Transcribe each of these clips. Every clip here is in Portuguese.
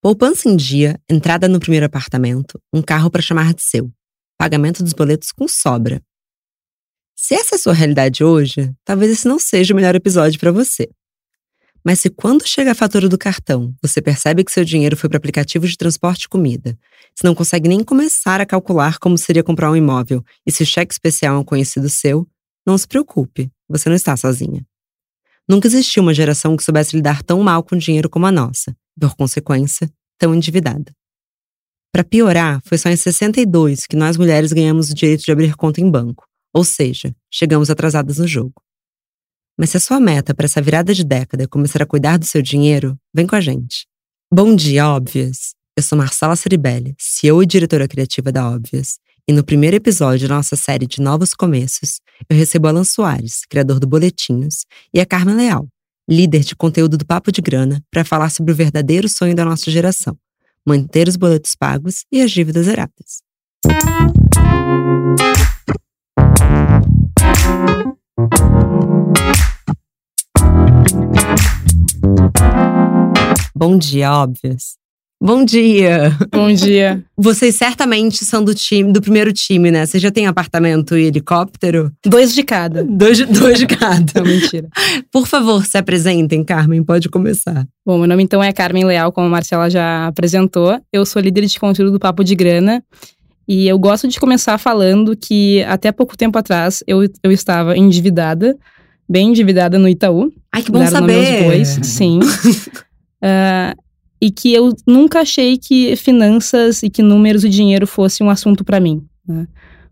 Poupança em dia, entrada no primeiro apartamento, um carro para chamar de seu, pagamento dos boletos com sobra. Se essa é a sua realidade hoje, talvez esse não seja o melhor episódio para você. Mas se quando chega a fatura do cartão, você percebe que seu dinheiro foi para aplicativo de transporte e comida, se não consegue nem começar a calcular como seria comprar um imóvel e se o cheque especial é um conhecido seu, não se preocupe, você não está sozinha. Nunca existiu uma geração que soubesse lidar tão mal com dinheiro como a nossa, por consequência, tão endividada. Para piorar, foi só em 62 que nós mulheres ganhamos o direito de abrir conta em banco, ou seja, chegamos atrasadas no jogo. Mas se a sua meta para essa virada de década é começar a cuidar do seu dinheiro, vem com a gente. Bom dia, Óbvias! Eu sou Marcela Ceribelli, CEO e diretora criativa da Óbvias, e no primeiro episódio da nossa série de Novos Começos, eu recebo Alan Soares, criador do Boletinhos, e a Carmen Leal, líder de conteúdo do Papo de Grana, para falar sobre o verdadeiro sonho da nossa geração: manter os boletos pagos e as dívidas zeradas. Bom dia, óbvias. Bom dia! Bom dia. Vocês certamente são do time, do primeiro time, né? Você já tem apartamento e helicóptero? Dois de cada. Dois, dois de cada. Não, mentira. Por favor, se apresentem, Carmen, pode começar. Bom, meu nome então é Carmen Leal, como a Marcela já apresentou. Eu sou líder de conteúdo do Papo de Grana. E eu gosto de começar falando que até pouco tempo atrás eu, eu estava endividada, bem endividada no Itaú. Ai, que bom saber! Bois, sim. uh, e que eu nunca achei que finanças e que números e dinheiro fosse um assunto para mim. Né?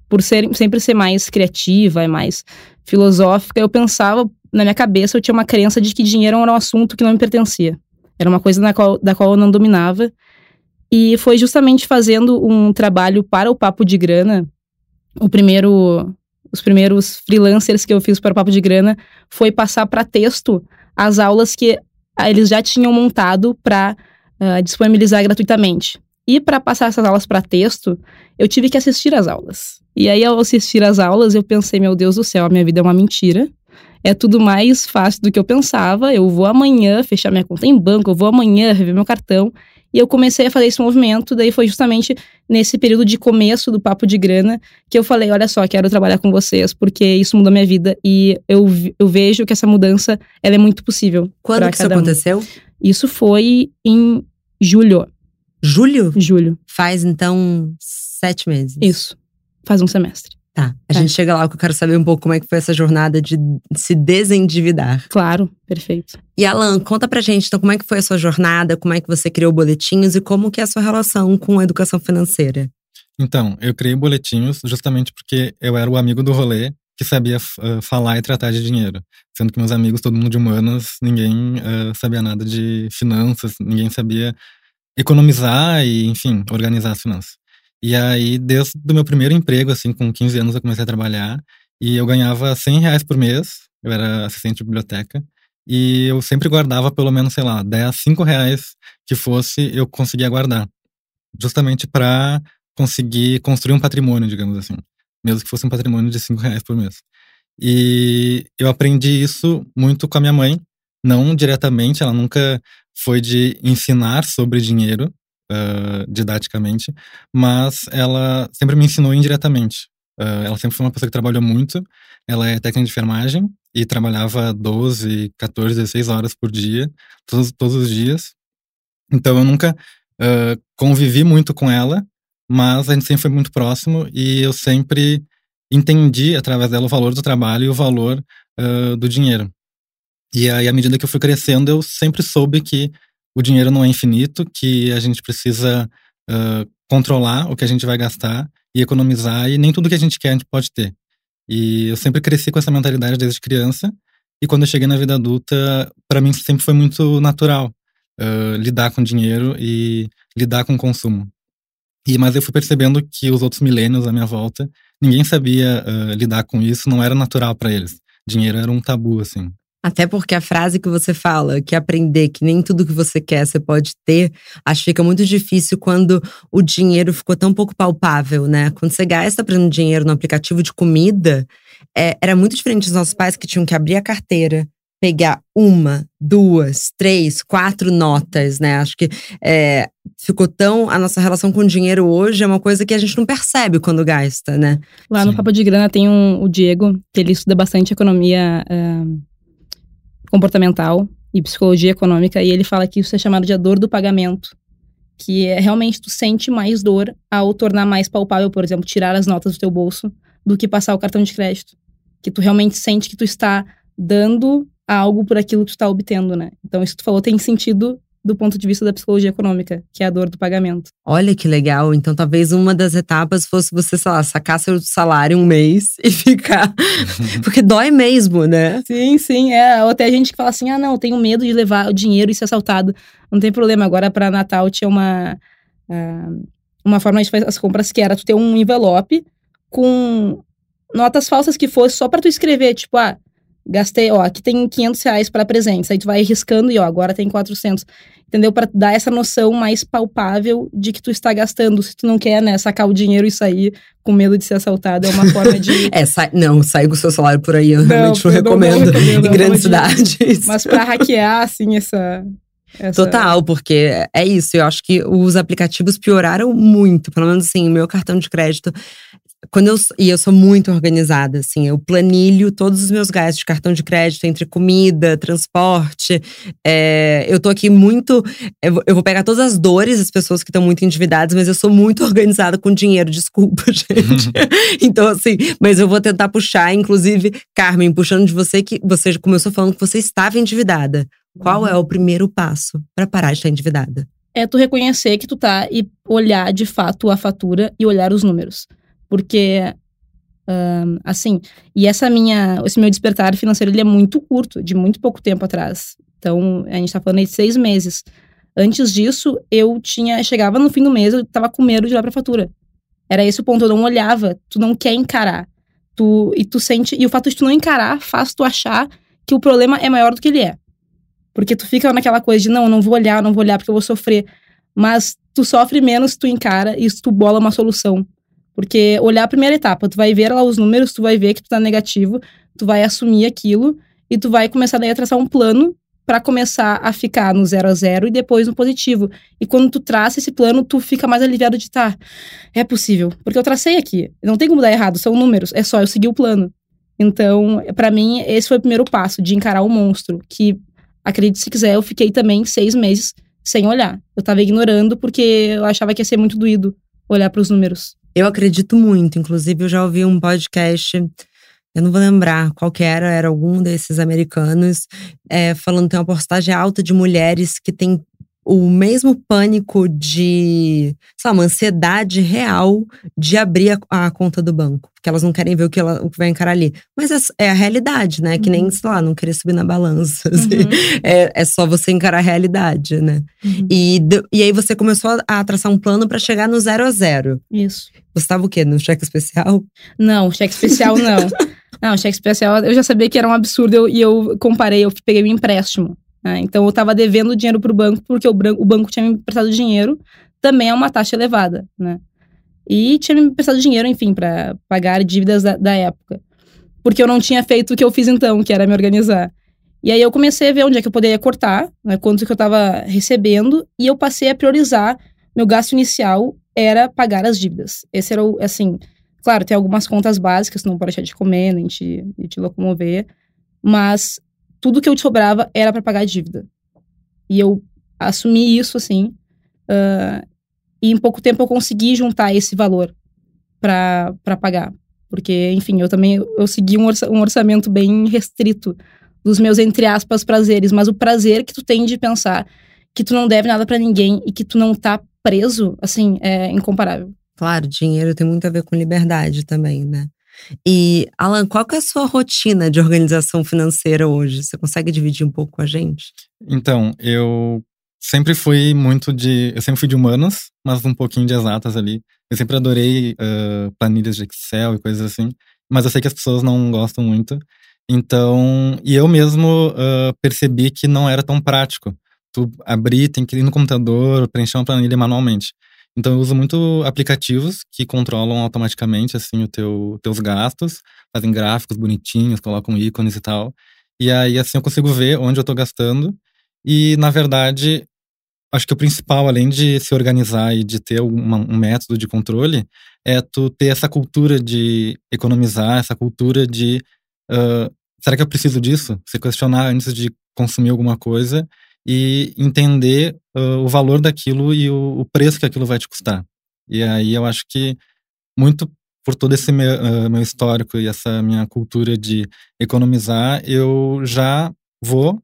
Por ser, sempre ser mais criativa e mais filosófica, eu pensava, na minha cabeça, eu tinha uma crença de que dinheiro era um assunto que não me pertencia. Era uma coisa qual, da qual eu não dominava. E foi justamente fazendo um trabalho para o Papo de Grana, o primeiro, os primeiros freelancers que eu fiz para o Papo de Grana foi passar para texto as aulas que eles já tinham montado para uh, disponibilizar gratuitamente. E para passar essas aulas para texto, eu tive que assistir às aulas. E aí, ao assistir às aulas, eu pensei: meu Deus do céu, a minha vida é uma mentira. É tudo mais fácil do que eu pensava. Eu vou amanhã fechar minha conta em banco, eu vou amanhã rever meu cartão. E eu comecei a fazer esse movimento. Daí foi justamente nesse período de começo do Papo de Grana que eu falei: olha só, quero trabalhar com vocês, porque isso mudou minha vida. E eu, eu vejo que essa mudança ela é muito possível. Quando que isso aconteceu? Isso foi em Julho. Julho? Julho. Faz, então, sete meses. Isso. Faz um semestre. Tá. A é. gente chega lá que eu quero saber um pouco como é que foi essa jornada de se desendividar. Claro, perfeito. E Alan, conta pra gente, então, como é que foi a sua jornada, como é que você criou boletinhos e como que é a sua relação com a educação financeira? Então, eu criei boletinhos justamente porque eu era o amigo do rolê que sabia uh, falar e tratar de dinheiro. Sendo que meus amigos, todo mundo de humanas, ninguém uh, sabia nada de finanças, ninguém sabia economizar e, enfim, organizar as finanças. E aí, desde o meu primeiro emprego, assim, com 15 anos, eu comecei a trabalhar e eu ganhava 100 reais por mês, eu era assistente de biblioteca, e eu sempre guardava pelo menos, sei lá, 10, 5 reais que fosse, eu conseguia guardar. Justamente para conseguir construir um patrimônio, digamos assim mesmo que fosse um patrimônio de cinco reais por mês. E eu aprendi isso muito com a minha mãe, não diretamente, ela nunca foi de ensinar sobre dinheiro uh, didaticamente, mas ela sempre me ensinou indiretamente. Uh, ela sempre foi uma pessoa que trabalhou muito, ela é técnica de enfermagem e trabalhava 12, 14, 16 horas por dia, todos, todos os dias. Então eu nunca uh, convivi muito com ela, mas a gente sempre foi muito próximo e eu sempre entendi através dela o valor do trabalho e o valor uh, do dinheiro. E aí, à medida que eu fui crescendo, eu sempre soube que o dinheiro não é infinito, que a gente precisa uh, controlar o que a gente vai gastar e economizar, e nem tudo que a gente quer a gente pode ter. E eu sempre cresci com essa mentalidade desde criança, e quando eu cheguei na vida adulta, para mim sempre foi muito natural uh, lidar com dinheiro e lidar com consumo. E, mas eu fui percebendo que os outros milênios à minha volta, ninguém sabia uh, lidar com isso, não era natural para eles. Dinheiro era um tabu, assim. Até porque a frase que você fala, que aprender que nem tudo que você quer você pode ter, acho que fica muito difícil quando o dinheiro ficou tão pouco palpável, né? Quando você gasta, exemplo, dinheiro no aplicativo de comida, é, era muito diferente dos nossos pais que tinham que abrir a carteira, pegar uma, duas, três, quatro notas, né? Acho que é, ficou tão. A nossa relação com o dinheiro hoje é uma coisa que a gente não percebe quando gasta, né? Lá Sim. no Papo de Grana tem um, o Diego, que ele estuda bastante economia uh, comportamental e psicologia econômica, e ele fala que isso é chamado de a dor do pagamento. Que é realmente tu sente mais dor ao tornar mais palpável, por exemplo, tirar as notas do teu bolso do que passar o cartão de crédito. Que tu realmente sente que tu está dando algo por aquilo que tu está obtendo, né? Então, isso que tu falou tem sentido do ponto de vista da psicologia econômica, que é a dor do pagamento. Olha que legal. Então, talvez uma das etapas fosse você, sei lá, sacar seu salário um mês e ficar. Porque dói mesmo, né? Sim, sim. É. Ou até gente que fala assim: ah, não, tenho medo de levar o dinheiro e ser assaltado. Não tem problema. Agora, para Natal, tinha uma. Uh, uma forma de fazer as compras que era tu ter um envelope com notas falsas que fosse só para tu escrever, tipo, ah, Gastei, ó, aqui tem 500 reais para presentes. Aí tu vai riscando e, ó, agora tem 400. Entendeu? Para dar essa noção mais palpável de que tu está gastando. Se tu não quer, né, sacar o dinheiro e sair com medo de ser assaltado. É uma forma de. é, sai, não, sair com o seu salário por aí, eu não, realmente não, recomendo. Não, recomendo em grandes cidades. Mas para hackear, assim, essa. Essa... Total, porque é isso. Eu acho que os aplicativos pioraram muito. Pelo menos assim, o meu cartão de crédito quando eu, e eu sou muito organizada, assim, eu planilho todos os meus gastos de cartão de crédito entre comida, transporte. É, eu tô aqui muito. Eu vou pegar todas as dores das pessoas que estão muito endividadas, mas eu sou muito organizada com dinheiro, desculpa, gente. então, assim, mas eu vou tentar puxar, inclusive, Carmen, puxando de você que você começou falando que você estava endividada. Qual uhum. é o primeiro passo para parar de estar endividada? É tu reconhecer que tu tá e olhar de fato a fatura e olhar os números. Porque, assim, e essa minha, esse meu despertar financeiro, ele é muito curto, de muito pouco tempo atrás. Então, a gente tá falando aí de seis meses. Antes disso, eu tinha, chegava no fim do mês, eu tava com medo de ir lá pra fatura. Era esse o ponto, eu não olhava, tu não quer encarar. Tu, e tu sente, e o fato de tu não encarar faz tu achar que o problema é maior do que ele é. Porque tu fica naquela coisa de, não, eu não vou olhar, não vou olhar porque eu vou sofrer. Mas tu sofre menos tu encara e tu bola uma solução. Porque olhar a primeira etapa, tu vai ver lá os números, tu vai ver que tu tá negativo, tu vai assumir aquilo e tu vai começar daí a traçar um plano para começar a ficar no zero a zero e depois no positivo. E quando tu traça esse plano, tu fica mais aliviado de tá, é possível, porque eu tracei aqui, não tem como dar errado, são números, é só eu seguir o plano. Então, para mim, esse foi o primeiro passo de encarar o monstro, que acredite se quiser, eu fiquei também seis meses sem olhar. Eu tava ignorando porque eu achava que ia ser muito doído olhar para os números. Eu acredito muito. Inclusive, eu já ouvi um podcast, eu não vou lembrar qual que era, era algum desses americanos, é, falando que tem uma porcentagem alta de mulheres que tem o mesmo pânico de, sei lá, uma ansiedade real de abrir a, a, conta do banco. Porque elas não querem ver o que, ela, o que vai encarar ali. Mas é, é a realidade, né? Uhum. Que nem, uhum. sei lá, não querer subir na balança. Assim. Uhum. É, é só você encarar a realidade, né? Uhum. E, e aí você começou a, traçar um plano para chegar no zero a zero. Isso. Você estava o quê? No cheque especial? Não, cheque especial não. não, cheque especial eu já sabia que era um absurdo eu, e eu comparei, eu peguei um empréstimo. Né? Então eu estava devendo dinheiro para o banco porque o, banco tinha me emprestado dinheiro, também é uma taxa elevada, né? E tinha me emprestado dinheiro, enfim, para pagar dívidas da, da, época. Porque eu não tinha feito o que eu fiz então, que era me organizar. E aí eu comecei a ver onde é que eu poderia cortar, né, quanto que eu estava recebendo, e eu passei a priorizar. Meu gasto inicial era pagar as dívidas. Esse era o, assim, claro, tem algumas contas básicas, não pode deixar de comer, nem de, de te locomover, mas tudo que eu sobrava era para pagar a dívida. E eu assumi isso, assim, uh, e em pouco tempo eu consegui juntar esse valor para pagar. Porque, enfim, eu também eu segui um, orça, um orçamento bem restrito dos meus, entre aspas, prazeres. Mas o prazer que tu tem de pensar que tu não deve nada para ninguém e que tu não tá preso, assim, é incomparável. Claro, dinheiro tem muito a ver com liberdade também, né? E, Alan, qual que é a sua rotina de organização financeira hoje? Você consegue dividir um pouco com a gente? Então, eu sempre fui muito de. Eu sempre fui de humanas, mas um pouquinho de exatas ali. Eu sempre adorei uh, planilhas de Excel e coisas assim, mas eu sei que as pessoas não gostam muito. Então, e eu mesmo uh, percebi que não era tão prático. Tu abrir, tem que ir no computador, preencher uma planilha manualmente. Então eu uso muito aplicativos que controlam automaticamente assim o teu teus gastos, fazem gráficos bonitinhos, colocam ícones e tal. E aí, assim, eu consigo ver onde eu tô gastando. E, na verdade, acho que o principal, além de se organizar e de ter uma, um método de controle, é tu ter essa cultura de economizar, essa cultura de uh, será que eu preciso disso? Se questionar antes de consumir alguma coisa e entender uh, o valor daquilo e o, o, preço que aquilo vai te custar. E aí eu acho que muito por todo esse meu, uh, meu histórico e essa minha cultura de economizar, eu já vou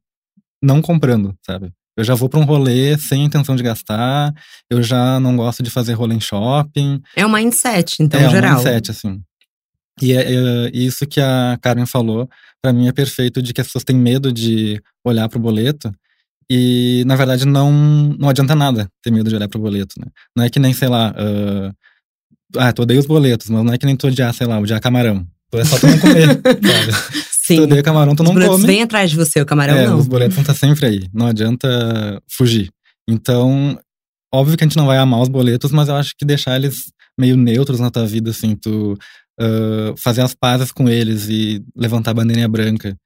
não comprando, sabe? Eu já vou para um rolê sem intenção de gastar, eu já não gosto de fazer rolê em shopping. É um mindset, então, é geral. É um mindset, assim. E é, é, isso que a Karen falou, para mim é perfeito, de que as pessoas têm medo de olhar para o boleto. E, na verdade, não, não adianta nada ter medo de olhar para o boleto, né? Não é que nem, sei lá, uh, ah, tu odeia os boletos, mas não é que nem tu odiar, sei lá, odiar camarão. É só tu não comer, sabe? Sim. Tu odeia camarão, tu os não come. Os boletos vêm atrás de você, o camarão é, não. os boletos vão estar sempre aí. Não adianta fugir. Então, óbvio que a gente não vai amar os boletos, mas eu acho que deixar eles meio neutros na tua vida, assim, tu uh, fazer as pazes com eles e levantar a bandeirinha branca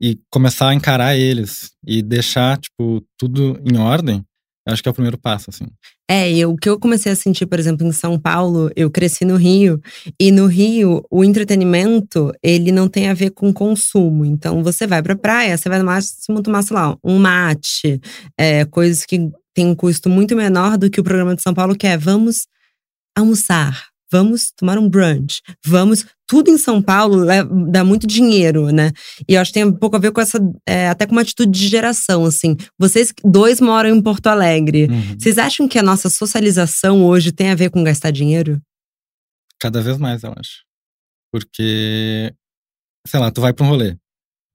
e começar a encarar eles e deixar, tipo, tudo em ordem, acho que é o primeiro passo, assim. É, o que eu comecei a sentir, por exemplo, em São Paulo, eu cresci no Rio, e no Rio, o entretenimento, ele não tem a ver com consumo. Então, você vai pra praia, você vai no máximo tomar, sei lá, um mate, é, coisas que tem um custo muito menor do que o programa de São Paulo, que é vamos almoçar, vamos tomar um brunch, vamos. Tudo em São Paulo dá muito dinheiro, né? E eu acho que tem um pouco a ver com essa, é, até com uma atitude de geração, assim. Vocês dois moram em Porto Alegre. Uhum. Vocês acham que a nossa socialização hoje tem a ver com gastar dinheiro? Cada vez mais, eu acho. Porque, sei lá, tu vai pra um rolê.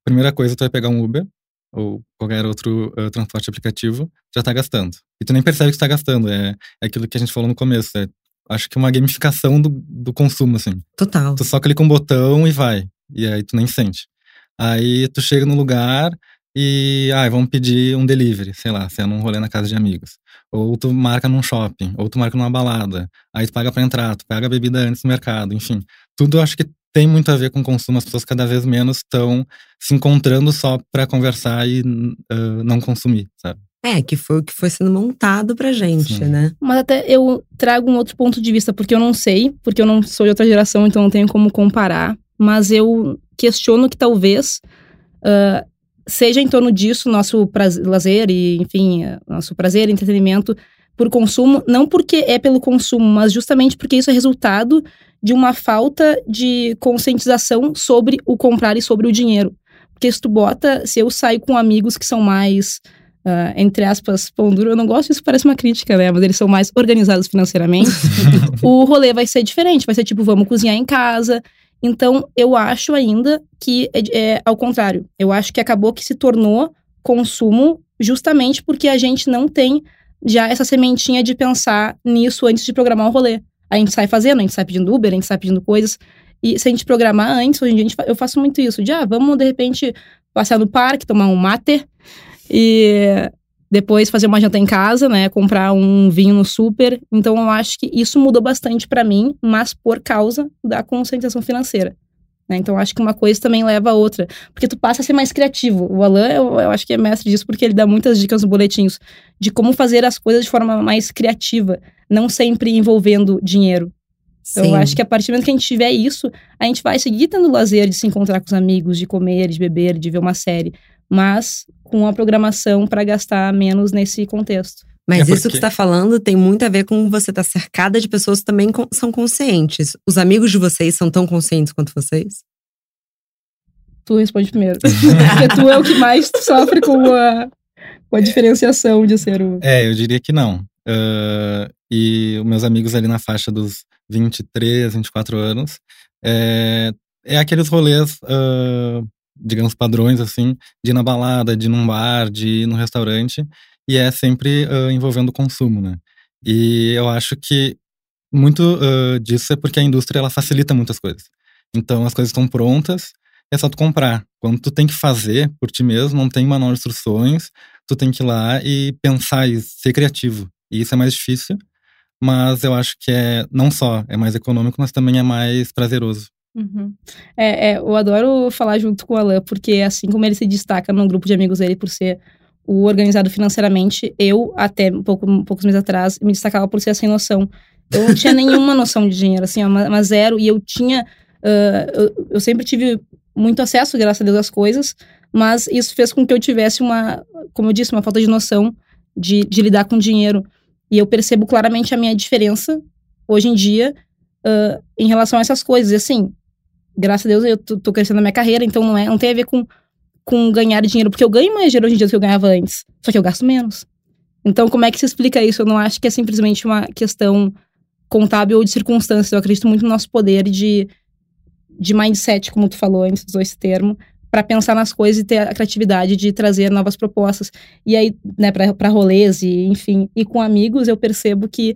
Primeira coisa, tu vai pegar um Uber ou qualquer outro uh, transporte aplicativo, já tá gastando. E tu nem percebe que tu tá gastando. É, é aquilo que a gente falou no começo. É acho que uma gamificação do, do consumo, assim. Total. Tu só clica um botão e vai. E aí tu nem sente. Aí tu chega no lugar e, ah, vamos pedir um delivery, sei lá, se é num rolê na casa de amigos. Ou tu marca num shopping, ou tu marca numa balada. Aí tu paga pra entrar, tu paga a bebida antes no mercado, enfim. Tudo acho que tem muito a ver com consumo. As pessoas cada vez menos estão se encontrando só para conversar e uh, não consumir, sabe? É, que foi o que foi sendo montado pra gente, Sim. né? Mas até eu trago um outro ponto de vista, porque eu não sei, porque eu não sou de outra geração, então não tenho como comparar. Mas eu questiono que talvez uh, seja em torno disso nosso prazer, lazer e, enfim, nosso prazer, entretenimento por consumo, não porque é pelo consumo, mas justamente porque isso é resultado de uma falta de conscientização sobre o comprar e sobre o dinheiro. Porque se tu bota, se eu saio com amigos que são mais uh, entre aspas, pão duro. Eu não gosto disso, parece uma crítica, né? Mas eles são mais organizados financeiramente. o rolê vai ser diferente, vai ser tipo, vamos cozinhar em casa. Então, eu acho ainda que é, é ao contrário. Eu acho que acabou que se tornou consumo justamente porque a gente não tem já essa sementinha de pensar nisso antes de programar o rolê. A gente sai fazendo, a gente sai pedindo Uber, a gente sai pedindo coisas. E se a gente programar antes, hoje em dia gente, eu faço muito isso. De, ah, vamos de repente passear no parque, tomar um mate e depois fazer uma janta em casa, né? Comprar um vinho no super. Então eu acho que isso mudou bastante para mim, mas por causa da conscientização financeira. Né? Então acho que uma coisa também leva a outra. Porque tu passa a ser mais criativo. O Alan, eu, eu acho que é mestre disso, porque ele dá muitas dicas no boletinhos de como fazer as coisas de forma mais criativa, não sempre envolvendo dinheiro. Então, eu acho que a partir do momento que a gente tiver isso, a gente vai seguir tendo lazer de se encontrar com os amigos, de comer, de beber, de ver uma série mas com a programação para gastar menos nesse contexto. Mas é porque... isso que você está falando tem muito a ver com você estar tá cercada de pessoas que também são conscientes. Os amigos de vocês são tão conscientes quanto vocês? Tu responde primeiro. Porque tu é o que mais sofre com a, com a diferenciação de ser o. É, eu diria que não. Uh, e os meus amigos ali na faixa dos 23, 24 anos, é, é aqueles rolês uh, digamos, padrões, assim, de ir na balada, de ir num bar, de ir num restaurante, e é sempre uh, envolvendo o consumo, né? E eu acho que muito uh, disso é porque a indústria, ela facilita muitas coisas. Então, as coisas estão prontas, é só tu comprar. Quando tu tem que fazer por ti mesmo, não tem manual de instruções, tu tem que ir lá e pensar e ser criativo. E isso é mais difícil, mas eu acho que é, não só é mais econômico, mas também é mais prazeroso. Uhum. É, é, eu adoro falar junto com o Alan, porque assim como ele se destaca no grupo de amigos dele por ser o organizado financeiramente, eu, até pouco, poucos meses atrás, me destacava por ser sem noção. Eu não tinha nenhuma noção de dinheiro, assim, uma, uma zero, e eu tinha. Uh, eu, eu sempre tive muito acesso, graças a Deus, às coisas, mas isso fez com que eu tivesse uma, como eu disse, uma falta de noção de, de lidar com dinheiro. E eu percebo claramente a minha diferença hoje em dia uh, em relação a essas coisas. E assim, graças a Deus eu tô, tô, crescendo na minha carreira, então não, é, não tem a ver com, com ganhar dinheiro, porque eu ganho mais dinheiro hoje em dia do que eu ganhava antes, só que eu gasto menos. Então, como é que se explica isso? Eu não acho que é simplesmente uma questão contábil ou de circunstâncias. Eu acredito muito no nosso poder de, de mindset, como tu falou antes, usou esse termo, para pensar nas coisas e ter a criatividade de trazer novas propostas. E aí, né, para rolês e, enfim, e com amigos, eu percebo que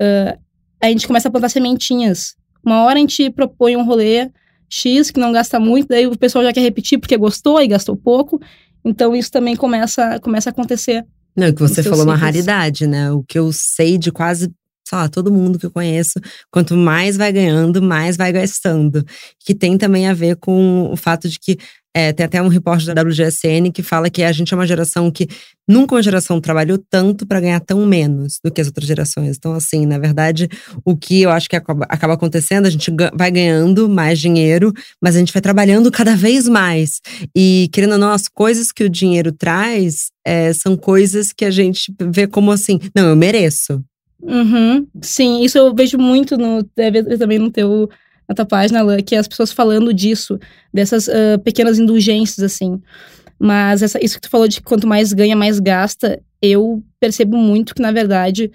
uh, a gente começa a plantar sementinhas. Uma hora a gente propõe um rolê X que não gasta muito, daí o pessoal já quer repetir porque gostou e gastou pouco. Então isso também começa, começa a acontecer. Não, o que você falou é uma raridade, né? O que eu sei de quase, sei lá, todo mundo que eu conheço, quanto mais vai ganhando, mais vai gastando. Que tem também a ver com o fato de que é, tem até um repórter da WGSN que fala que a gente é uma geração que nunca uma geração trabalhou tanto para ganhar tão menos do que as outras gerações. Então, assim, na verdade, o que eu acho que acaba, acontecendo, a gente vai ganhando mais dinheiro, mas a gente vai trabalhando cada vez mais. E, querendo ou não, as coisas que o dinheiro traz é, são coisas que a gente vê como assim, não, eu mereço. Uhum. Sim, isso eu vejo muito no, também no teu na tua página, que é as pessoas falando disso, dessas uh, pequenas indulgências, assim. Mas essa, isso que tu falou de que quanto mais ganha, mais gasta, eu percebo muito que, na verdade,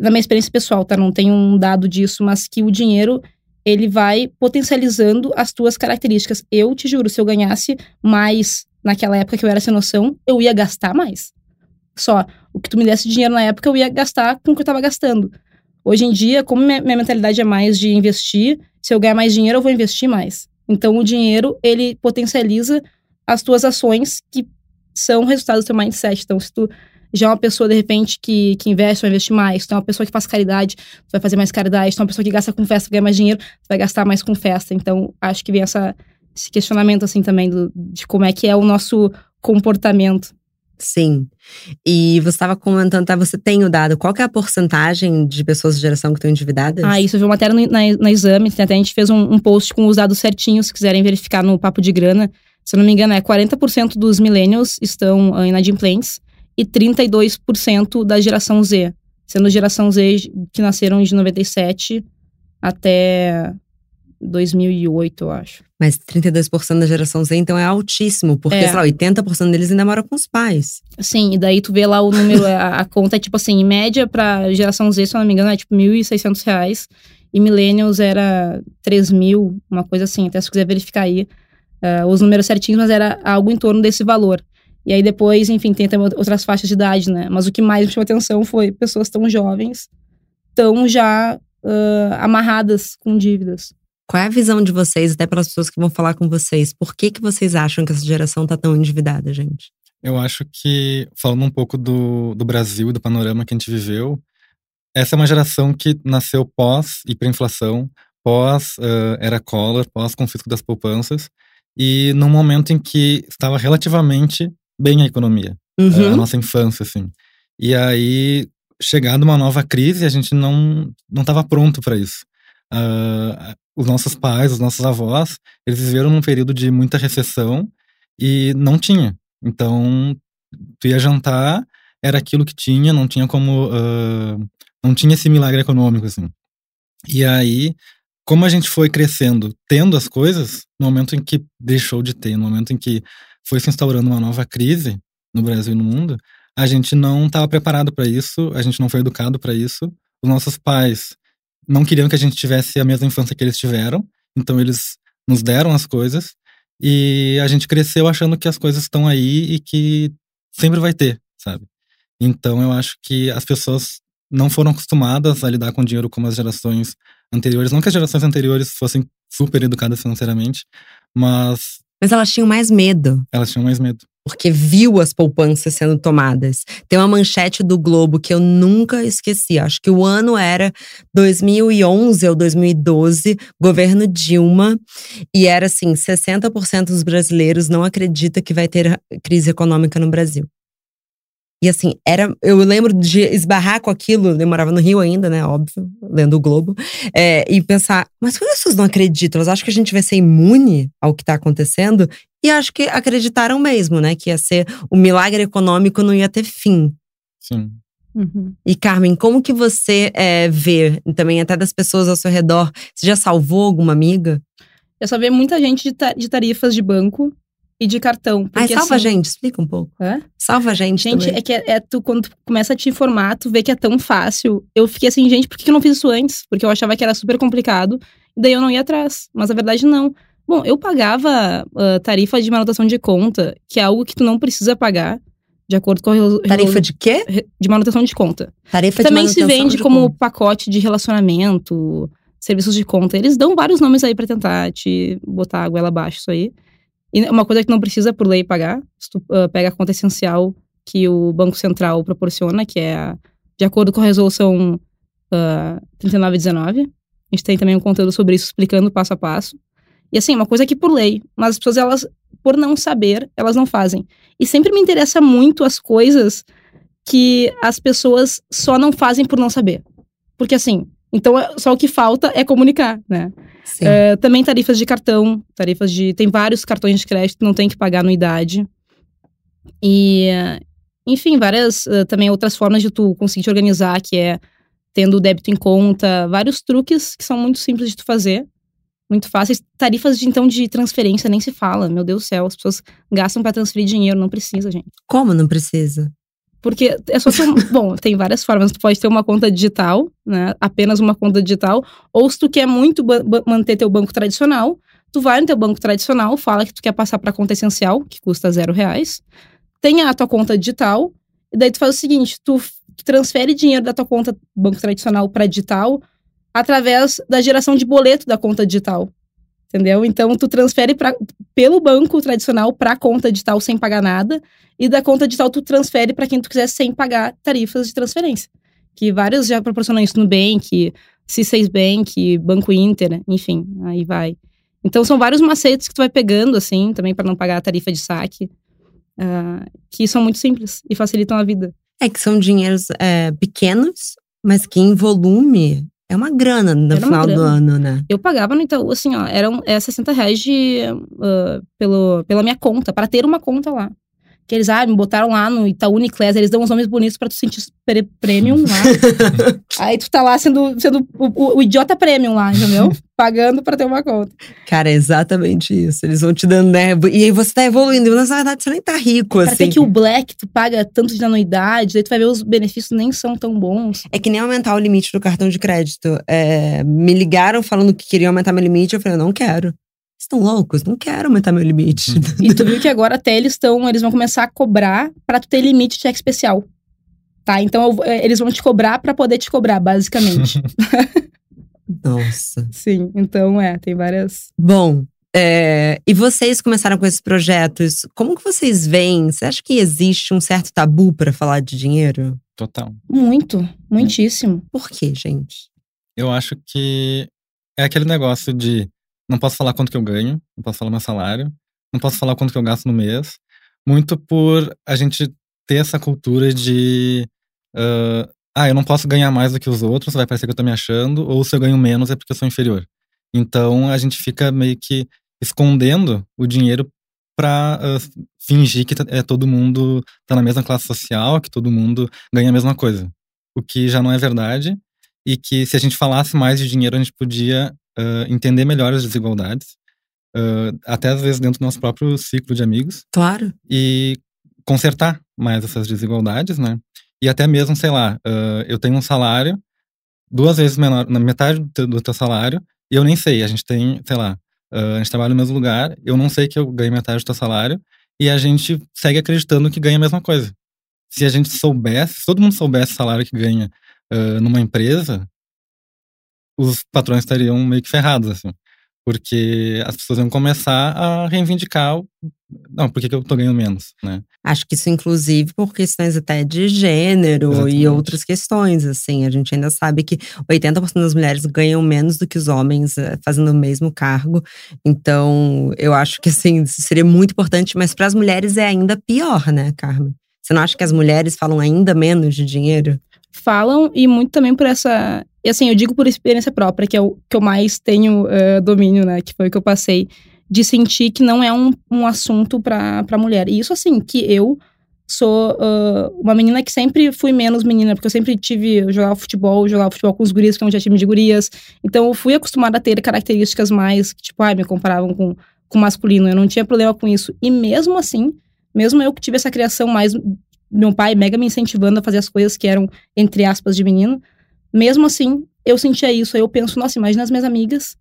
na minha experiência pessoal, tá? Não tenho um dado disso, mas que o dinheiro, ele vai potencializando as tuas características. Eu te juro, se eu ganhasse mais naquela época que eu era sem noção, eu ia gastar mais. Só, o que tu me desse dinheiro na época, eu ia gastar com o que eu tava gastando. Hoje em dia, como minha, mentalidade é mais de investir, se eu ganhar mais dinheiro, eu vou investir mais. Então, o dinheiro, ele potencializa as tuas ações que são resultado do teu mindset. Então, se tu já é uma pessoa, de repente, que, que investe, vai investir mais. Se tu é uma pessoa que faz caridade, tu vai fazer mais caridade. Se tu é uma pessoa que gasta com festa, ganha mais dinheiro, tu vai gastar mais com festa. Então, acho que vem essa, esse questionamento, assim, também, do, de como é que é o nosso comportamento. Sim. E você estava comentando, tá, você tem o dado, qual é a porcentagem de pessoas de geração que estão endividadas? Ah, isso eu vi uma matéria no, na, na exame, até a gente fez um, um, post com os dados certinhos, se quiserem verificar no Papo de Grana. Se eu não me engano, é 40% dos millennials estão uh, inadimplentes e 32% da geração Z. Sendo geração Z que nasceram de 97 até 2008, eu acho. Mas 32% da geração Z, então, é altíssimo. Porque, é. sei lá, 80% deles ainda moram com os pais. Sim, e daí tu vê lá o número, a, a, conta é tipo assim, em média pra geração Z, se eu não me engano, é tipo 1.600 reais. E Millennials era 3 mil, uma coisa assim. Até se quiser verificar aí uh, os números certinhos, mas era algo em torno desse valor. E aí depois, enfim, tem também outras faixas de idade, né? Mas o que mais me chamou atenção foi pessoas tão jovens, tão já uh, amarradas com dívidas. Qual é a visão de vocês, até pelas pessoas que vão falar com vocês? Por que, que vocês acham que essa geração está tão endividada, gente? Eu acho que, falando um pouco do, do Brasil, do panorama que a gente viveu, essa é uma geração que nasceu pós-hiperinflação, pós-era uh, Collor, pós-confisco das poupanças, e num momento em que estava relativamente bem a economia, uhum. a nossa infância, assim. E aí, chegando uma nova crise, a gente não não estava pronto para isso. Uh, os nossos pais, os nossos avós, eles viveram num período de muita recessão e não tinha. Então, tu ia jantar, era aquilo que tinha, não tinha como. Uh, não tinha esse milagre econômico, assim. E aí, como a gente foi crescendo, tendo as coisas, no momento em que deixou de ter, no momento em que foi se instaurando uma nova crise no Brasil e no mundo, a gente não estava preparado para isso, a gente não foi educado para isso. Os nossos pais não queriam que a gente tivesse a mesma infância que eles tiveram, então eles nos deram as coisas e a gente cresceu achando que as coisas estão aí e que sempre vai ter, sabe? Então eu acho que as pessoas não foram acostumadas a lidar com dinheiro como as gerações anteriores, não que as gerações anteriores fossem super educadas financeiramente, mas mas elas tinham mais medo. Elas tinham mais medo. Porque viu as poupanças sendo tomadas. Tem uma manchete do Globo que eu nunca esqueci. Acho que o ano era 2011 ou 2012, governo Dilma, e era assim: 60% dos brasileiros não acredita que vai ter crise econômica no Brasil. E assim, era. Eu lembro de esbarrar com aquilo, eu morava no Rio ainda, né? Óbvio, lendo o Globo. É, e pensar, mas por que as pessoas não acreditam? Elas acham que a gente vai ser imune ao que está acontecendo? E acho que acreditaram mesmo, né? Que ia ser o milagre econômico não ia ter fim. Sim. Uhum. E Carmen, como que você é, vê, também até das pessoas ao seu redor, você já salvou alguma amiga? Eu só vi muita gente de, ta de tarifas de banco e de cartão. Ai, Porque, salva a assim, gente, explica um pouco. Hã? Salva a gente, Gente, também. é que é, é tu, quando tu começa a te informar, tu vê que é tão fácil. Eu fiquei assim, gente, por que eu não fiz isso antes? Porque eu achava que era super complicado, e daí eu não ia atrás. Mas a verdade, não. Bom, eu pagava ah, tarifa de manutenção de conta, que é algo que tu não precisa pagar, de acordo com a Tarifa de quê? de manutenção de conta. Tarifa Também de se manutenção vende de como conta. pacote de relacionamento, serviços de conta. Eles dão vários nomes aí pra tentar te botar a goela abaixo isso aí. E uma coisa que não precisa por lei pagar, se tu ah, pega a conta essencial que o Banco Central proporciona, que é de acordo com a resolução ah, 3919. A gente tem também um conteúdo sobre isso explicando passo a passo. E assim, uma coisa que por lei, mas as pessoas elas por não saber, elas não fazem. E sempre me interessa muito as coisas que as pessoas só não fazem por não saber. Porque assim, então é- só o que falta é comunicar, né? É, também tarifas de cartão, tarifas de. Tem vários cartões de crédito, não tem que pagar anuidade. E, enfim, várias eh, também outras formas de tu conseguir te organizar, que é tendo o débito em conta, vários truques que são muito simples de tu fazer. Muito fáceis. Tarifas de então de transferência nem se fala. Meu Deus do céu, as pessoas gastam pra transferir dinheiro, não precisa, gente. Como não precisa? Porque é só ter Bom, tem várias formas. Tu pode ter uma conta digital, né? Apenas uma conta digital. Ou se tu quer muito manter teu banco tradicional, tu vai no teu banco tradicional, fala que tu quer passar pra conta essencial, que custa zero reais. Tem a tua conta digital, e daí tu faz o seguinte: tu, transfere dinheiro da tua conta banco tradicional pra digital através da geração de boleto da conta digital. Entendeu? Então, tu transfere pra, pelo banco tradicional pra conta digital sem pagar nada. E da conta digital tu transfere para quem tu quiser sem pagar tarifas de transferência. Que vários já proporcionam isso no Nubank, C6 Bank, Banco Inter, enfim, aí vai. Então são vários macetes que tu vai pegando, assim, também para não pagar a tarifa de saque, ah, que são muito simples e facilitam a vida. É que são dinheiros é, pequenos, mas que em volume é uma grana no Era final do grana. ano, né? Eu pagava no Itaú, assim, ó, eram é, 60 reais de, ah, pelo, pela minha conta, para ter uma conta lá. Que eles, ah, me botaram lá no Itaú Uniclass, eles dão uns nomes bonitos pra tu sentir pre- premium lá. Aí tu tá lá sendo, sendo o, o- o idiota premium lá, entendeu? Pagando pra ter uma conta. Cara, é exatamente isso. Eles vão te dando, né? E aí você tá evoluindo. Mas na verdade você nem tá rico, Pra assim. ter que o Black, tu paga tanto de anuidade, aí tu vai ver os benefícios nem são tão bons. É que nem aumentar o limite do cartão de crédito. É, me ligaram falando que queriam aumentar meu limite. Eu falei, eu não quero. Estão loucos? Não quero aumentar meu limite. E tu viu que agora até eles estão, eles vão começar a cobrar pra tu ter limite de cheque especial. Tá? Então eu- é, eles vão te cobrar pra poder te cobrar, basicamente. Nossa. Sim, então é, tem várias. Bom, é, e vocês começaram com esses projetos. Como que vocês veem? Você acha que existe um certo tabu para falar de dinheiro? Total. Muito, muitíssimo. Por quê, gente? Eu acho que é aquele negócio de não posso falar quanto que eu ganho, não posso falar meu salário, não posso falar quanto que eu gasto no mês, muito por a gente ter essa cultura de ah, ah, eu não posso ganhar mais do que os outros, vai parecer que eu tô me achando, ou se eu ganho menos é porque eu sou inferior. Então a gente fica meio que escondendo o dinheiro pra ah, fingir que tá- é, todo mundo tá na mesma classe social, que todo mundo ganha a mesma coisa. O que já não é verdade e que se a gente falasse mais de dinheiro, a gente podia ah, entender melhor as desigualdades, ah, até às vezes dentro do nosso próprio ciclo de amigos, Claro. e consertar mais essas desigualdades, né? E até mesmo, sei lá, ah, eu tenho um salário duas vezes menor, na metade do teu, do teu salário, e eu nem sei, a gente tem, sei lá, a gente trabalha no mesmo lugar, eu não sei que eu ganho metade do teu salário, e a gente segue acreditando que ganha a mesma coisa. Se a gente soubesse, se todo mundo soubesse o salário que ganha ah, numa empresa, os patrões estariam meio que ferrados, assim. porque as pessoas vão começar a reivindicar o, não, por que, eu tô ganhando menos, né? Acho que isso, inclusive, por questões até de gênero Exatamente. e outras questões, assim. A gente ainda sabe que 80% das mulheres ganham menos do que os homens eh, fazendo o mesmo cargo. Então, eu acho que, assim, isso seria muito importante, mas para as mulheres é ainda pior, né, Carmen? Você não acha que as mulheres falam ainda menos de dinheiro? Falam, e muito também por essa e assim, eu digo por experiência própria, que é o que eu mais tenho uh, domínio, né? Que foi o que eu passei, de sentir que não é um, um assunto pra, mulher. E isso, assim, que eu sou uh, uma menina que sempre fui menos menina, porque eu sempre tive, eu jogava futebol, jogava futebol com os gurias, que não tinha time de gurias. Então eu fui acostumada a ter características mais, que, tipo, ai, me comparavam com, com masculino. Eu não tinha problema com isso. E mesmo assim, mesmo eu que tive essa criação mais. Meu pai mega me incentivando a fazer as coisas que eram, entre aspas, de menino mesmo assim, eu sentia isso. Eu penso, nossa, imagina as minhas amigas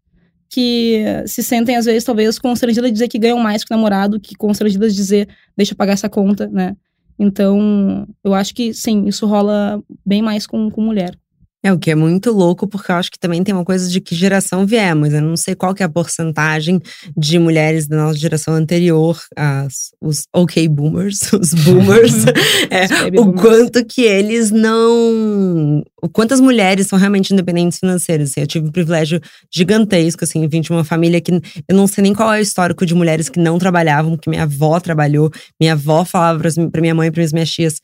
que se sentem, às vezes, talvez constrangidas de dizer que ganham mais que o namorado, que constrangidas de dizer, deixa eu pagar essa conta, né? Então, eu acho que sim, isso rola bem mais com, com mulher. É, o que é muito louco, porque eu acho que também tem uma coisa de que geração viemos. Eu não sei qual que é a porcentagem de mulheres da nossa geração anterior, as, os OK boomers, os boomers, é, o boomers. quanto que eles não. O quanto as mulheres são realmente independentes financeiras. Assim, eu tive um privilégio gigantesco, assim, vim de uma família que eu não sei nem qual é o histórico de mulheres que não trabalhavam, que minha avó trabalhou, minha avó falava para minha mãe e para minhas tias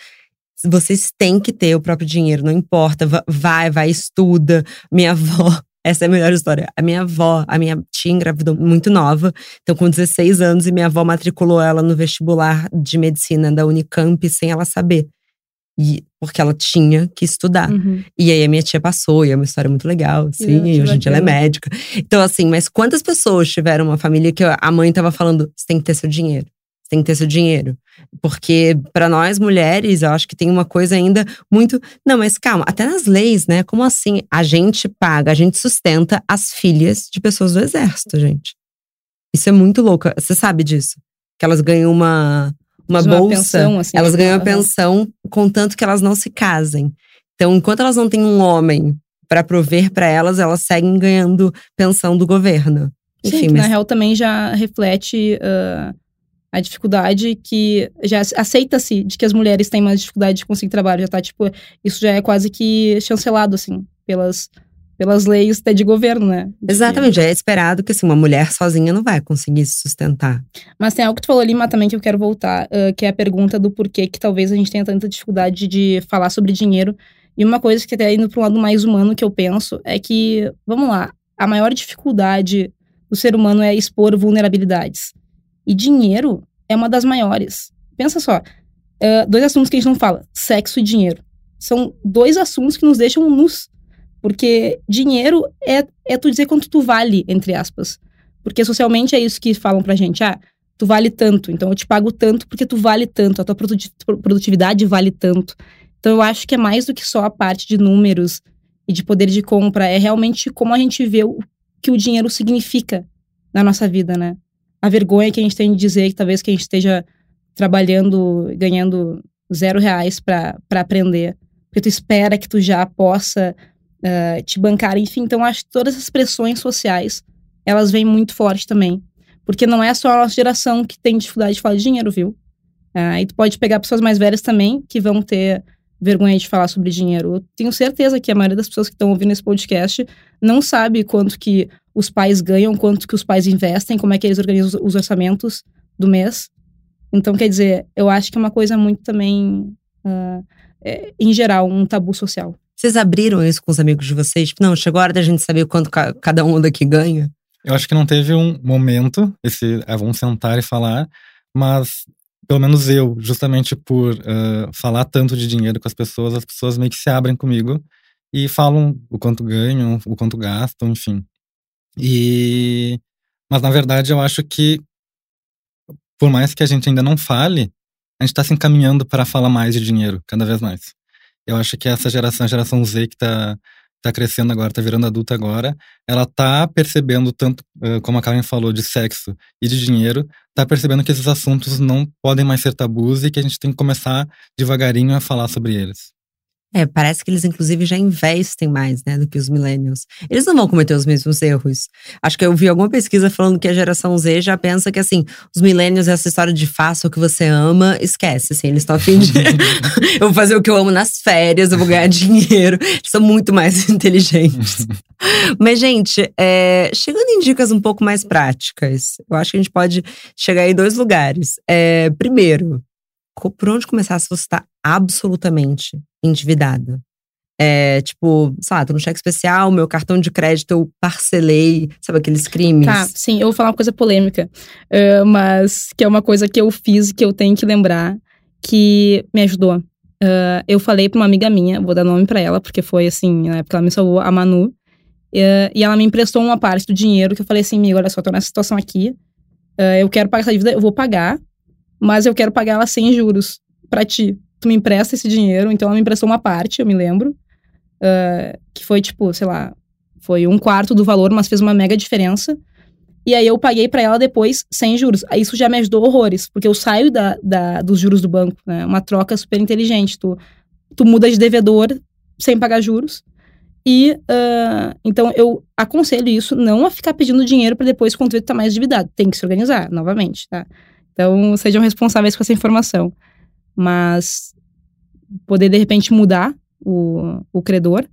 vocês têm que ter o próprio dinheiro, não importa. Vai, vai, estuda. Minha avó, essa é a melhor história. A minha avó, a minha tia engravidou muito nova, então com 16 anos, e minha avó matriculou ela no vestibular de medicina da Unicamp sem ela saber. E, porque ela tinha que estudar. Uhum. E aí a minha tia passou, e é uma história muito legal, sim. E hoje em dia ela é médica. Então, assim, mas quantas pessoas tiveram uma família que a mãe tava falando: você tem que ter seu dinheiro tem que ter seu dinheiro. Porque para nós mulheres, eu acho que tem uma coisa ainda muito. Não, mas calma, até nas leis, né? Como assim? A gente paga, a gente sustenta as filhas de pessoas do exército, gente. Isso é muito louco. Você sabe disso? Que elas ganham uma, uma bolsa. Uma pensão, assim, elas ganham a pensão contanto que elas não se casem. Então, enquanto elas não têm um homem para prover para elas, elas seguem ganhando pensão do governo. Enfim, Sim, mas... na real também já reflete uh, a dificuldade que já aceita-se de que as mulheres têm mais dificuldade de conseguir trabalho, já tá, tipo, isso já é quase que chancelado, assim, pelas, pelas leis até de governo, né? Exatamente, já é esperado que, assim, uma mulher sozinha não vai conseguir se sustentar. Mas tem algo que tu falou ali, mas também que eu quero voltar, uh, que é a pergunta do porquê que talvez a gente tenha tanta dificuldade de falar sobre dinheiro. E uma coisa que até indo para um lado mais humano que eu penso é que, vamos lá, a maior dificuldade do ser humano é expor vulnerabilidades. E dinheiro é uma das maiores. Pensa só, uh, dois assuntos que a gente não fala: sexo e dinheiro. São dois assuntos que nos deixam nus. Porque dinheiro é, é tu dizer quanto tu vale, entre aspas. Porque socialmente é isso que falam pra gente. Ah, tu vale tanto, então eu te pago tanto porque tu vale tanto, a tua produtividade vale tanto. Então eu acho que é mais do que só a parte de números e de poder de compra, é realmente como a gente vê o que o dinheiro significa na nossa vida, né? A vergonha que a gente tem de dizer que talvez que a gente esteja trabalhando, ganhando zero reais para aprender, porque tu espera que tu já possa uh, te bancar, enfim. Então, acho que todas as pressões sociais, elas vêm muito forte também. Porque não é só a nossa geração que tem dificuldade de falar de dinheiro, viu? Uh, e tu pode pegar pessoas mais velhas também, que vão ter vergonha de falar sobre dinheiro. Eu tenho certeza que a maioria das pessoas que estão ouvindo esse podcast não sabe quanto que os pais ganham, quanto que os pais investem, como é que eles organizam os orçamentos do mês. Então, quer dizer, eu acho que é uma coisa muito também, uh, é, em geral, um tabu social. Vocês abriram isso com os amigos de vocês? Tipo, não, chegou a hora da gente saber quanto ca cada um daqui ganha? Eu acho que não teve um momento, esse, ah, vamos sentar e falar, mas pelo menos eu, justamente por uh, falar tanto de dinheiro com as pessoas, as pessoas meio que se abrem comigo e falam o quanto ganham, o quanto gastam, enfim. E mas na verdade eu acho que por mais que a gente ainda não fale, a gente está se encaminhando para falar mais de dinheiro, cada vez mais. Eu acho que essa geração, a geração Z que está tá crescendo agora, tá virando adulta agora, ela tá percebendo tanto, como a Karen falou, de sexo e de dinheiro, tá percebendo que esses assuntos não podem mais ser tabus e que a gente tem que começar devagarinho a falar sobre eles. É, parece que eles inclusive já investem mais, né, do que os millennials. Eles não vão cometer os mesmos erros. Acho que eu vi alguma pesquisa falando que a geração Z já pensa que assim, os millennials essa história de faça o que você ama, esquece, assim, eles estão afim de eu vou fazer o que eu amo nas férias, eu vou ganhar dinheiro. Eles são muito mais inteligentes. Mas gente, é, chegando em dicas um pouco mais práticas, eu acho que a gente pode chegar em dois lugares. É, primeiro, por onde começar se você está absolutamente endividado? É, tipo, lá, tô no cheque especial, meu cartão de crédito eu parcelei, sabe aqueles crimes? Tá, sim, eu vou falar uma coisa polêmica, uh, mas que é uma coisa que eu fiz que eu tenho que lembrar que me ajudou. Uh, eu falei pra uma amiga minha, vou dar nome para ela, porque foi assim, na época ela me salvou, a Manu, uh, e ela me emprestou uma parte do dinheiro que eu falei assim, amiga, olha só, tô nessa situação aqui, eu quero pagar essa dívida, eu vou pagar, mas eu quero pagar ela sem juros para ti. Tu me empresta esse dinheiro, então ela me emprestou uma parte, eu me lembro, uh, que foi tipo, sei lá, foi um quarto do valor, mas fez uma mega diferença. E aí eu paguei para ela depois sem juros. Isso já me ajudou horrores, porque eu saio da, da, dos juros do banco, né? Uma troca super inteligente. Tu, tu muda de devedor sem pagar juros. E uh, então eu aconselho isso, não a ficar pedindo dinheiro para depois quando tu tá mais endividado. Tem que se organizar, novamente, tá? Então, sejam responsáveis com essa informação. Mas poder, de repente, mudar o, o credor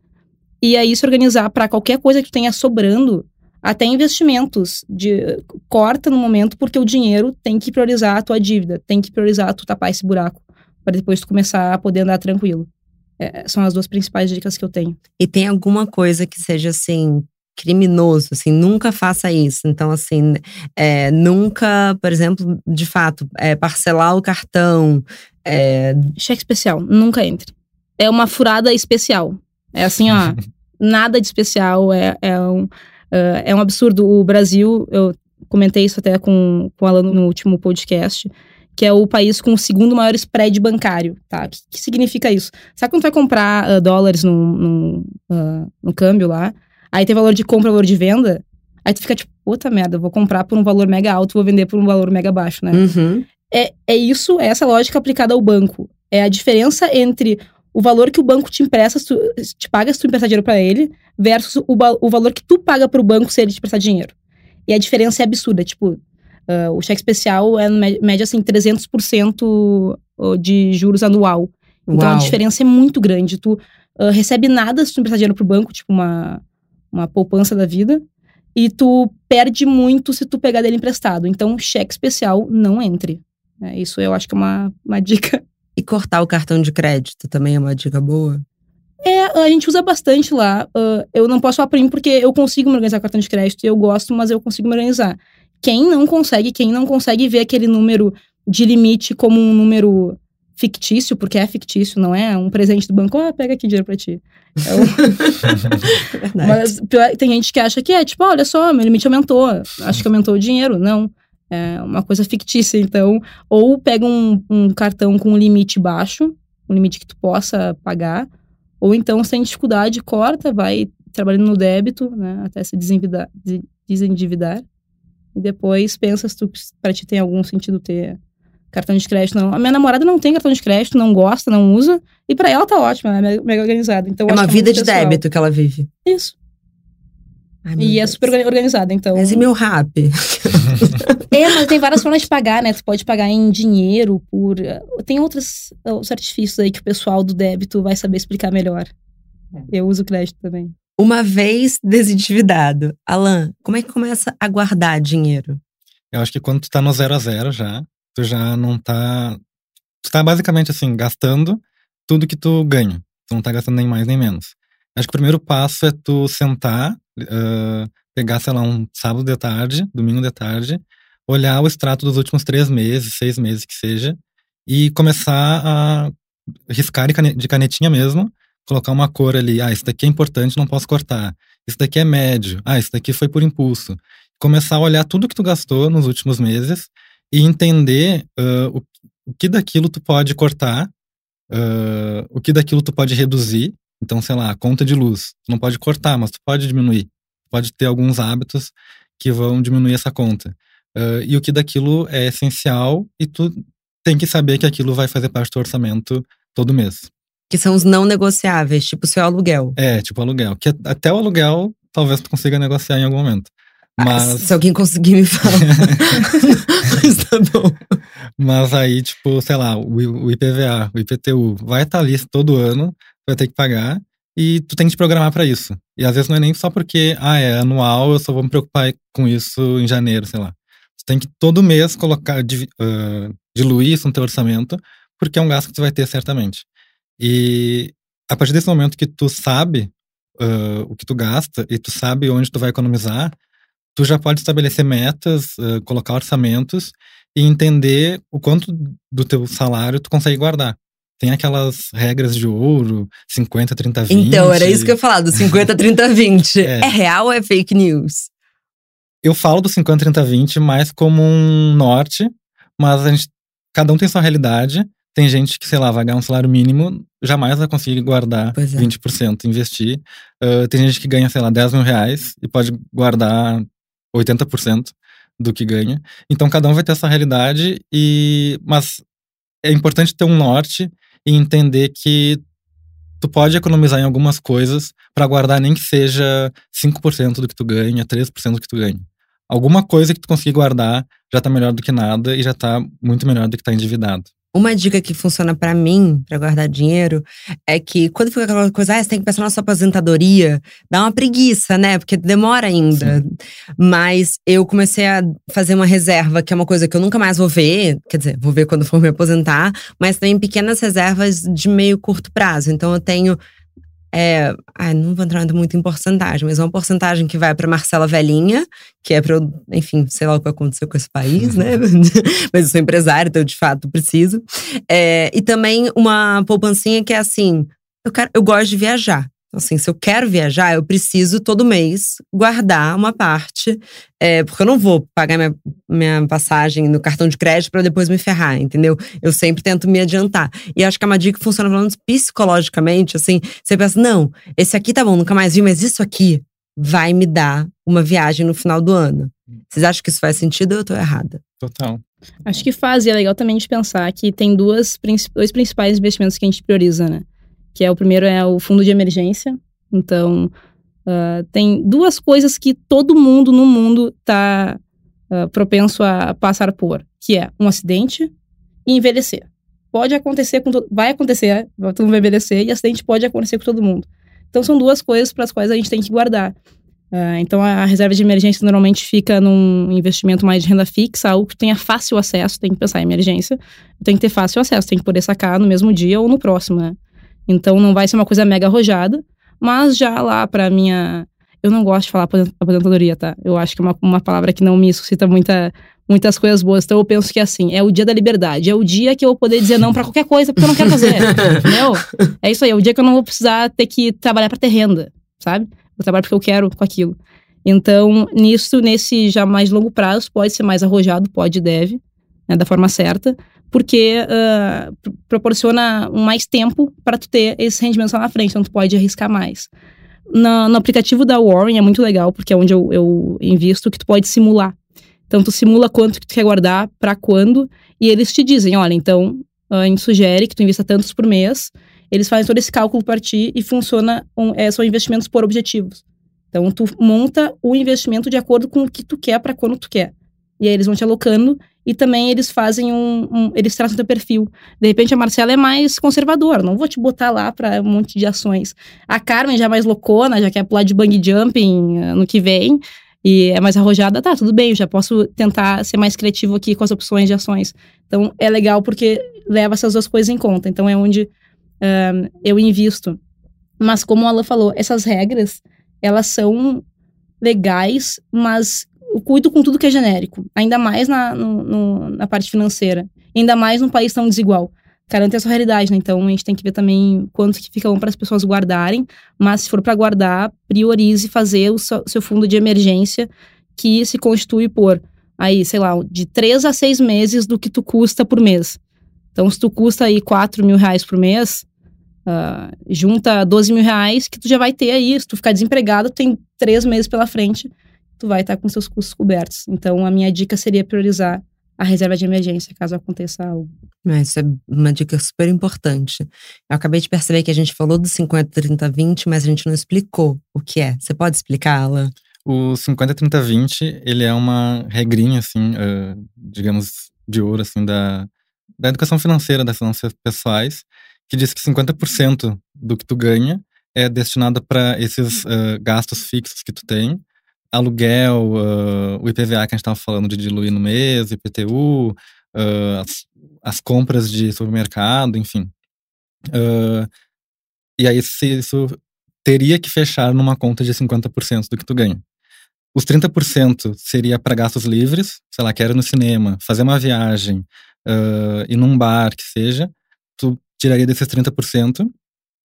e aí se organizar para qualquer coisa que tenha sobrando, até investimentos. De, corta no momento, porque o dinheiro tem que priorizar a tua dívida, tem que priorizar tu tapar esse buraco, para depois tu começar a poder andar tranquilo. É, são as duas principais dicas que eu tenho. E tem alguma coisa que seja assim criminoso, assim, nunca faça isso. Então, assim, é, nunca, por exemplo, de fato, é, parcelar o cartão. É... Cheque especial, nunca entre. É uma furada especial. É assim, ó, nada de especial, é, é, um, uh, é um absurdo. O Brasil, eu comentei isso até com, com o Alan no último podcast, que é o país com o segundo maior spread bancário, tá? O que, que significa isso? Sabe quando tu vai comprar uh, dólares no, no, uh, no câmbio lá? Aí tem valor de compra, valor de venda. Aí tu fica tipo, puta merda, vou comprar por um valor mega alto, vou vender por um valor mega baixo, né? Uhum. É, é isso, é essa lógica aplicada ao banco. É a diferença entre o valor que o banco te empresta, tu, te paga se tu emprestar dinheiro para ele, versus o, o valor que tu paga pro banco se ele te prestar dinheiro. E a diferença é absurda. Tipo, uh, o cheque especial é, média, assim, 300% de juros anual. Então Uau. a diferença é muito grande. Tu uh, recebe nada se tu emprestar dinheiro pro banco, tipo uma, uma poupança da vida. E tu perde muito se tu pegar dele emprestado. Então, cheque especial não entre. É, isso eu acho que é uma, uma dica. E cortar o cartão de crédito também é uma dica boa? É, a gente usa bastante lá. Uh, eu não posso falar pra mim porque eu consigo me organizar com cartão de crédito. Eu gosto, mas eu consigo me organizar. Quem não consegue, quem não consegue ver aquele número de limite como um número fictício, porque é fictício, não é um presente do banco, ah, pega aqui dinheiro pra ti. Então, mas tem gente que acha que é, tipo, olha só, meu limite aumentou, acho que aumentou o dinheiro. Não, é uma coisa fictícia, então, ou pega um, um cartão com um limite baixo, um limite que tu possa pagar, ou então, se tem dificuldade, corta, vai trabalhando no débito, né, até se desendividar, desendividar e depois pensa se tu, pra ti tem algum sentido ter cartão de crédito, não. A minha namorada não tem cartão de crédito, não gosta, não usa. E para ela tá ótimo, ela é mega organizada. Então, é uma é vida de pessoal. débito que ela vive. Isso. Ai, E é Deus. super organizada, então. Mas e meu rap? É, mas tem várias formas de pagar, né? Tu pode pagar em dinheiro, por. Tem outros, outros artifícios aí que o pessoal do débito vai saber explicar melhor. Eu uso crédito também. Uma vez desendividado. Alan, como é que começa a guardar dinheiro? Eu acho que quando tu tá no zero a zero já, tu já não tá. Tu tá basicamente assim, gastando tudo que tu ganha. Tu não tá gastando nem mais nem menos. Acho que o primeiro passo é tu sentar, uh, pegar, sei lá, um sábado de tarde, domingo de tarde, olhar o extrato dos últimos três meses, seis meses que seja, e começar a riscar de cane- de canetinha mesmo, colocar uma cor ali. Ah, isso daqui é importante, não posso cortar. Isso daqui é médio. Ah, isso daqui foi por impulso. Começar a olhar tudo que tu gastou nos últimos meses e entender uh, o, o que daquilo tu pode cortar, uh, o que daquilo tu pode reduzir. Então, sei lá, a conta de luz. Tu não pode cortar, mas tu pode diminuir. Pode ter alguns hábitos que vão diminuir essa conta. Uh, e o que daquilo é essencial e tu tem que saber que aquilo vai fazer parte do orçamento todo mês. Que são os não negociáveis, tipo o seu aluguel. É, tipo aluguel. Que até o aluguel talvez tu consiga negociar em algum momento. Mas, se alguém conseguir me falar. Mas tá bom. mas aí, tipo, sei lá, o, IPVA, o IPTU, vai estar ali todo ano, vai ter que pagar, e tu tem que te programar para isso. E às vezes não é nem só porque, ah, é anual, eu só vou me preocupar com isso em janeiro, sei lá. Tu tem que todo mês colocar, ah, diluir isso no teu orçamento, porque é um gasto que tu vai ter certamente. E a partir desse momento que tu sabe ah, o que tu gasta e tu sabe onde tu vai economizar, tu já pode estabelecer metas, ah, colocar orçamentos e entender o quanto do teu salário tu consegue guardar. Tem aquelas regras de ouro, 50, 30, 20. Então, era isso que eu ia falar, do 50, 30, 20. É. É, real ou é fake news? Eu falo do 50, 30, 20 mais como um norte, mas a gente, cada um tem sua realidade. Tem gente que, sei lá, vai ganhar um salário mínimo, jamais vai conseguir guardar Pois é. 20%, investir. Ah, tem gente que ganha, sei lá, 10 mil reais e pode guardar 80% do que ganha. Então, cada um vai ter essa realidade, e mas é importante ter um norte e entender que tu pode economizar em algumas coisas para guardar nem que seja 5% do que tu ganha, 3% do que tu ganha. Alguma coisa que tu conseguir guardar já tá melhor do que nada e já tá muito melhor do que tá endividado. Uma dica que funciona pra mim, pra guardar dinheiro, é que quando fica aquela coisa, ah, você tem que pensar na sua aposentadoria, dá uma preguiça, né? Porque demora ainda. Mas eu comecei a fazer uma reserva, que é uma coisa que eu nunca mais vou ver, quer dizer, vou ver quando for me aposentar, mas também pequenas reservas de meio curto prazo. Então eu tenho. É, ai, não vou entrar muito em porcentagem, mas uma porcentagem que vai para Marcela Velhinha, que é para eu, enfim, sei lá o que aconteceu com esse país, né? mas eu sou empresária, então de fato preciso. É, e também uma poupancinha que é assim: eu, quero, eu gosto de viajar. Então, assim, se eu quero viajar, eu preciso todo mês guardar uma parte, é, porque eu não vou pagar minha, minha passagem no cartão de crédito para depois me ferrar, entendeu? Eu sempre tento me adiantar. E acho que é uma dica que funciona, pelo menos psicologicamente, assim, você pensa, não, esse aqui tá bom, nunca mais vi, mas isso aqui vai me dar uma viagem no final do ano. Vocês acham que isso faz sentido ou eu tô errada? Total. Acho que faz, e é legal também de pensar que tem duas, dois principais investimentos que a gente prioriza, né? Que é o primeiro é o fundo de emergência. Então, ah, tem duas coisas que todo mundo no mundo tá ah, propenso a passar por, que é um acidente e envelhecer. Pode acontecer com vai acontecer, todo mundo vai envelhecer e acidente pode acontecer com todo mundo. Então são duas coisas para as quais a gente tem que guardar. Ah, então a reserva de emergência normalmente fica num investimento mais de renda fixa, algo que tenha fácil acesso, tem que pensar em emergência, tem que ter fácil acesso, tem que poder sacar no mesmo dia ou no próximo, né? Então não vai ser uma coisa mega arrojada, mas já lá para minha. Eu não gosto de falar aposen- aposentadoria, tá? Eu acho que é uma, uma palavra que não me suscita muita, muitas coisas boas. Então eu penso que assim, é o dia da liberdade. É o dia que eu vou poder dizer não pra qualquer coisa porque eu não quero fazer. entendeu? É isso aí, é o dia que eu não vou precisar ter que trabalhar pra ter renda, sabe? Vou trabalhar porque eu quero com aquilo. Então, nisso, nesse já mais longo prazo, pode ser mais arrojado, pode e deve, né, da forma certa, porque pr- proporciona mais tempo para tu ter esses rendimentos lá na frente, então tu pode arriscar mais. Na- no aplicativo da Warren é muito legal, porque é onde eu, eu invisto, que tu pode simular. Então, tu simula quanto que tu quer guardar, para quando, e eles te dizem, olha, então, ah, a gente sugere que tu invista tantos por mês, eles fazem todo esse cálculo para ti e funciona, um, é, são investimentos por objetivos. Então, tu monta o investimento de acordo com o que tu quer para quando tu quer. E aí eles vão te alocando e também eles fazem um, um- eles traçam teu perfil. De repente a Marcela é mais conservadora, não vou te botar lá para um monte de ações. A Carmen já é mais loucona, já quer pular de bungee jumping ah, no que vem e é mais arrojada, tá, tudo bem, eu já posso tentar ser mais criativo aqui com as opções de ações. Então é legal porque leva essas duas coisas em conta. Então é onde ah, eu invisto. Mas como a Alan falou, essas regras, elas são legais, mas eu cuido com tudo que é genérico. Ainda mais na, no- no- na parte financeira. Ainda mais num país tão desigual. Garante a sua realidade, né? Então a gente tem que ver também quanto que fica bom para as pessoas guardarem. Mas se for para guardar, priorize fazer o seu, fundo de emergência, que se constitui por aí, sei lá, de três a seis meses do que tu custa por mês. Então, se tu custa aí 4 mil reais por mês, ah, junta 12 mil reais que tu já vai ter aí. Se tu ficar desempregado, tem três meses pela frente, tu vai estar com seus custos cobertos. Então, a minha dica seria priorizar a reserva de emergência, caso aconteça algo. Isso é uma dica super importante. Eu acabei de perceber que a gente falou do 50, 30, 20, mas a gente não explicou o que é. Você pode explicá-la? O 50, 30, 20, ele é uma regrinha, assim, uh, digamos, de ouro, assim, da, da educação financeira, das finanças pessoais, que diz que 50% do que tu ganha é destinado para esses uh, gastos fixos que tu tem, aluguel, uh, o IPVA que a gente estava falando de diluir no mês, IPTU, uh, as, as, compras de supermercado, enfim. e aí isso teria que fechar numa conta de 50% do que tu ganha. Os 30% seria para gastos livres, sei lá, quero ir no cinema, fazer uma viagem, uh, ir num bar, que seja, tu tiraria desses 30%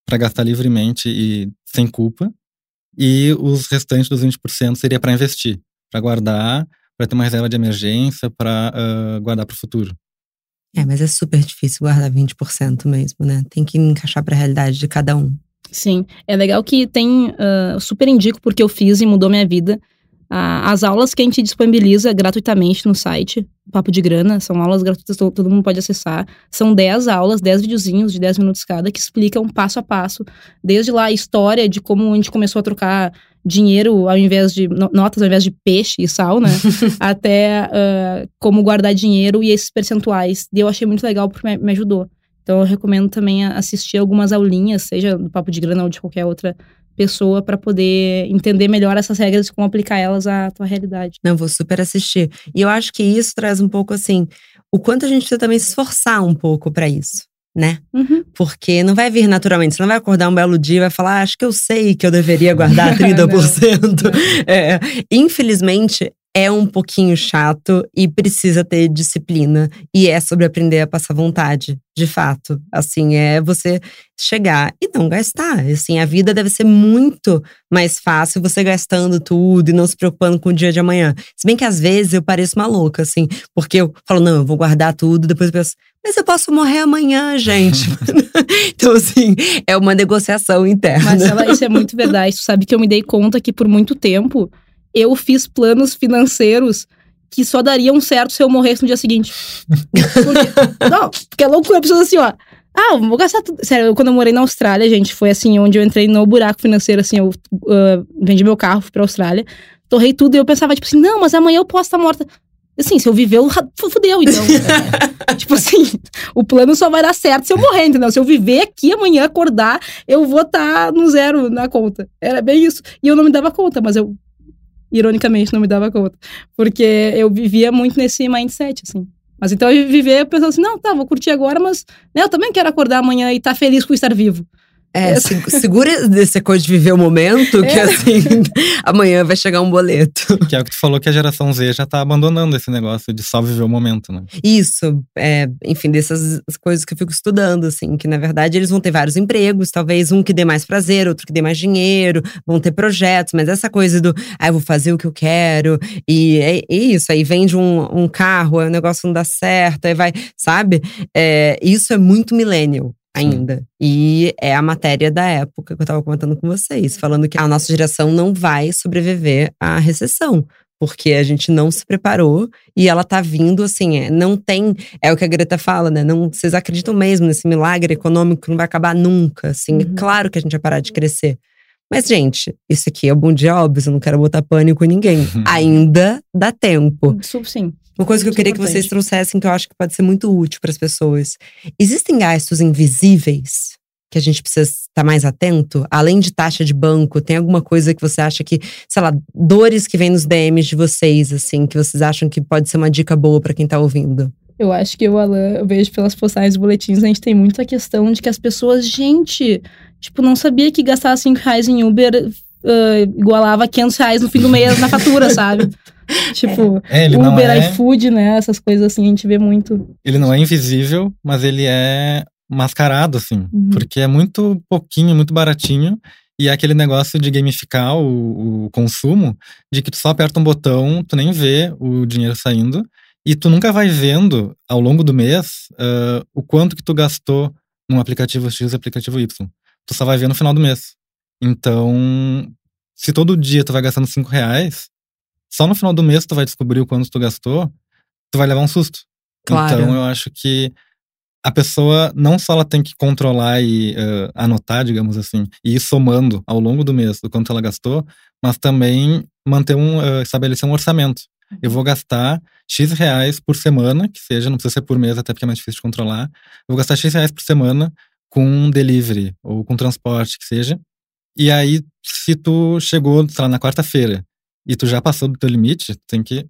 para gastar livremente e sem culpa, e os restantes dos 20% seria para investir, para guardar, para ter uma reserva de emergência, para uh, guardar para o futuro. É, mas é super difícil guardar 20% mesmo, né? Tem que encaixar para a realidade de cada um. Sim, é legal que tem, uh, super indico porque eu fiz e mudou minha vida. As aulas que a gente disponibiliza gratuitamente no site, Papo de Grana, são aulas gratuitas, todo mundo pode acessar. São 10 aulas, 10 videozinhos de 10 minutos cada, que explicam passo a passo, desde lá a história de como a gente começou a trocar dinheiro ao invés de notas ao invés de peixe e sal, né? Até uh, como guardar dinheiro e esses percentuais. E eu achei muito legal porque me ajudou. Então eu recomendo também assistir algumas aulinhas, seja do Papo de Grana ou de qualquer outra pessoa para poder entender melhor essas regras e como aplicar elas à tua realidade. Não, vou super assistir. E eu acho que isso traz um pouco assim, o quanto a gente precisa também se esforçar um pouco para isso. Né? Uhum. Porque não vai vir naturalmente. Você não vai acordar um belo dia e vai falar, ah, acho que eu sei que eu deveria guardar 30%. é, infelizmente, é um pouquinho chato e precisa ter disciplina. E é sobre aprender a passar vontade, de fato. Assim, é você chegar e não gastar. Assim, a vida deve ser muito mais fácil você gastando tudo e não se preocupando com o dia de amanhã. Se bem que às vezes eu pareço uma louca, assim, porque eu falo, não, eu vou guardar tudo, depois eu penso, mas eu posso morrer amanhã, gente. então, assim, é uma negociação interna. Mas ela, isso é muito verdade. Tu sabe que eu me dei conta que por muito tempo eu fiz planos financeiros que só dariam certo se eu morresse no dia seguinte. Porque, não, porque é loucura, a pessoa assim, ó. Ah, vou gastar tudo. Sério, eu, quando eu morei na Austrália, gente, foi assim, onde eu entrei no buraco financeiro, assim, eu uh, vendi meu carro, fui pra Austrália, torrei tudo e eu pensava, tipo assim, não, mas amanhã eu posso estar morta. Assim, se eu viver, eu fudeu, então. tipo assim, o plano só vai dar certo se eu morrer, entendeu? Se eu viver aqui amanhã, acordar, eu vou estar tá no zero na conta. Era bem isso. E eu não me dava conta, mas eu ironicamente, não me dava conta. Porque eu vivia muito nesse mindset, assim. Mas então eu vivia pensando assim, não, tá, vou curtir agora, mas né, eu também quero acordar amanhã e estar tá feliz com estar vivo. É, segura essa coisa de viver o momento, que é. assim, amanhã vai chegar um boleto. Que é o que tu falou que a geração Z já tá abandonando esse negócio de só viver o momento, né? Isso, é, enfim, dessas coisas que eu fico estudando, assim, que na verdade eles vão ter vários empregos, talvez um que dê mais prazer, outro que dê mais dinheiro, vão ter projetos, mas essa coisa do, ah, eu vou fazer o que eu quero, e é, é isso, aí vende um, um carro, aí o negócio não dá certo, aí vai, sabe? É, isso é muito millennial ainda. Sim. E é a matéria da época que eu estava comentando com vocês, falando que a nossa geração não vai sobreviver à recessão. Porque a gente não se preparou e ela tá vindo assim, é, não tem. É o que a Greta fala, né? Não, vocês acreditam mesmo nesse milagre econômico que não vai acabar nunca. Assim, é uhum. é claro que a gente vai parar de crescer. Mas, gente, isso aqui é bom dia óbvio, eu não quero botar pânico em ninguém. Ainda dá tempo. Sim. Uma coisa que eu queria importante. que vocês trouxessem, que eu acho que pode ser muito útil para as pessoas. Existem gastos invisíveis que a gente precisa estar mais atento? Além de taxa de banco, tem alguma coisa que você acha que, sei lá, dores que vem nos DMs de vocês, assim, que vocês acham que pode ser uma dica boa para quem está ouvindo? Eu acho que o Alan, eu vejo pelas postagens dos boletins, a gente tem muita questão de que as pessoas, gente, tipo, não sabia que gastar 5 reais em Uber uh, igualava 500 reais no fim do mês na fatura, sabe? tipo, é, Uber, é... iFood, né? Essas coisas assim, a gente vê muito. Ele não é invisível, mas ele é mascarado, assim. Uhum. Porque é muito pouquinho, muito baratinho. E é aquele negócio de gamificar o, o, consumo, de que tu só aperta um botão, tu nem vê o dinheiro saindo. E tu nunca vai vendo, ao longo do mês, uh, o quanto que tu gastou num aplicativo X e aplicativo Y. Tu só vai ver no final do mês. Então, se todo dia tu vai gastando cinco reais, só no final do mês tu vai descobrir o quanto tu gastou. tu vai levar um susto. Claro. Então eu acho que a pessoa não só ela tem que controlar e uh, anotar, digamos assim, e ir somando ao longo do mês o quanto ela gastou, mas também manter um uh, estabelecer um orçamento. Eu vou gastar X reais por semana, que seja, não precisa ser por mês, até porque é mais difícil de controlar. Eu vou gastar X reais por semana com delivery ou com transporte, que seja. E aí, se tu chegou, sei lá, na quarta-feira e tu já passou do teu limite, tem que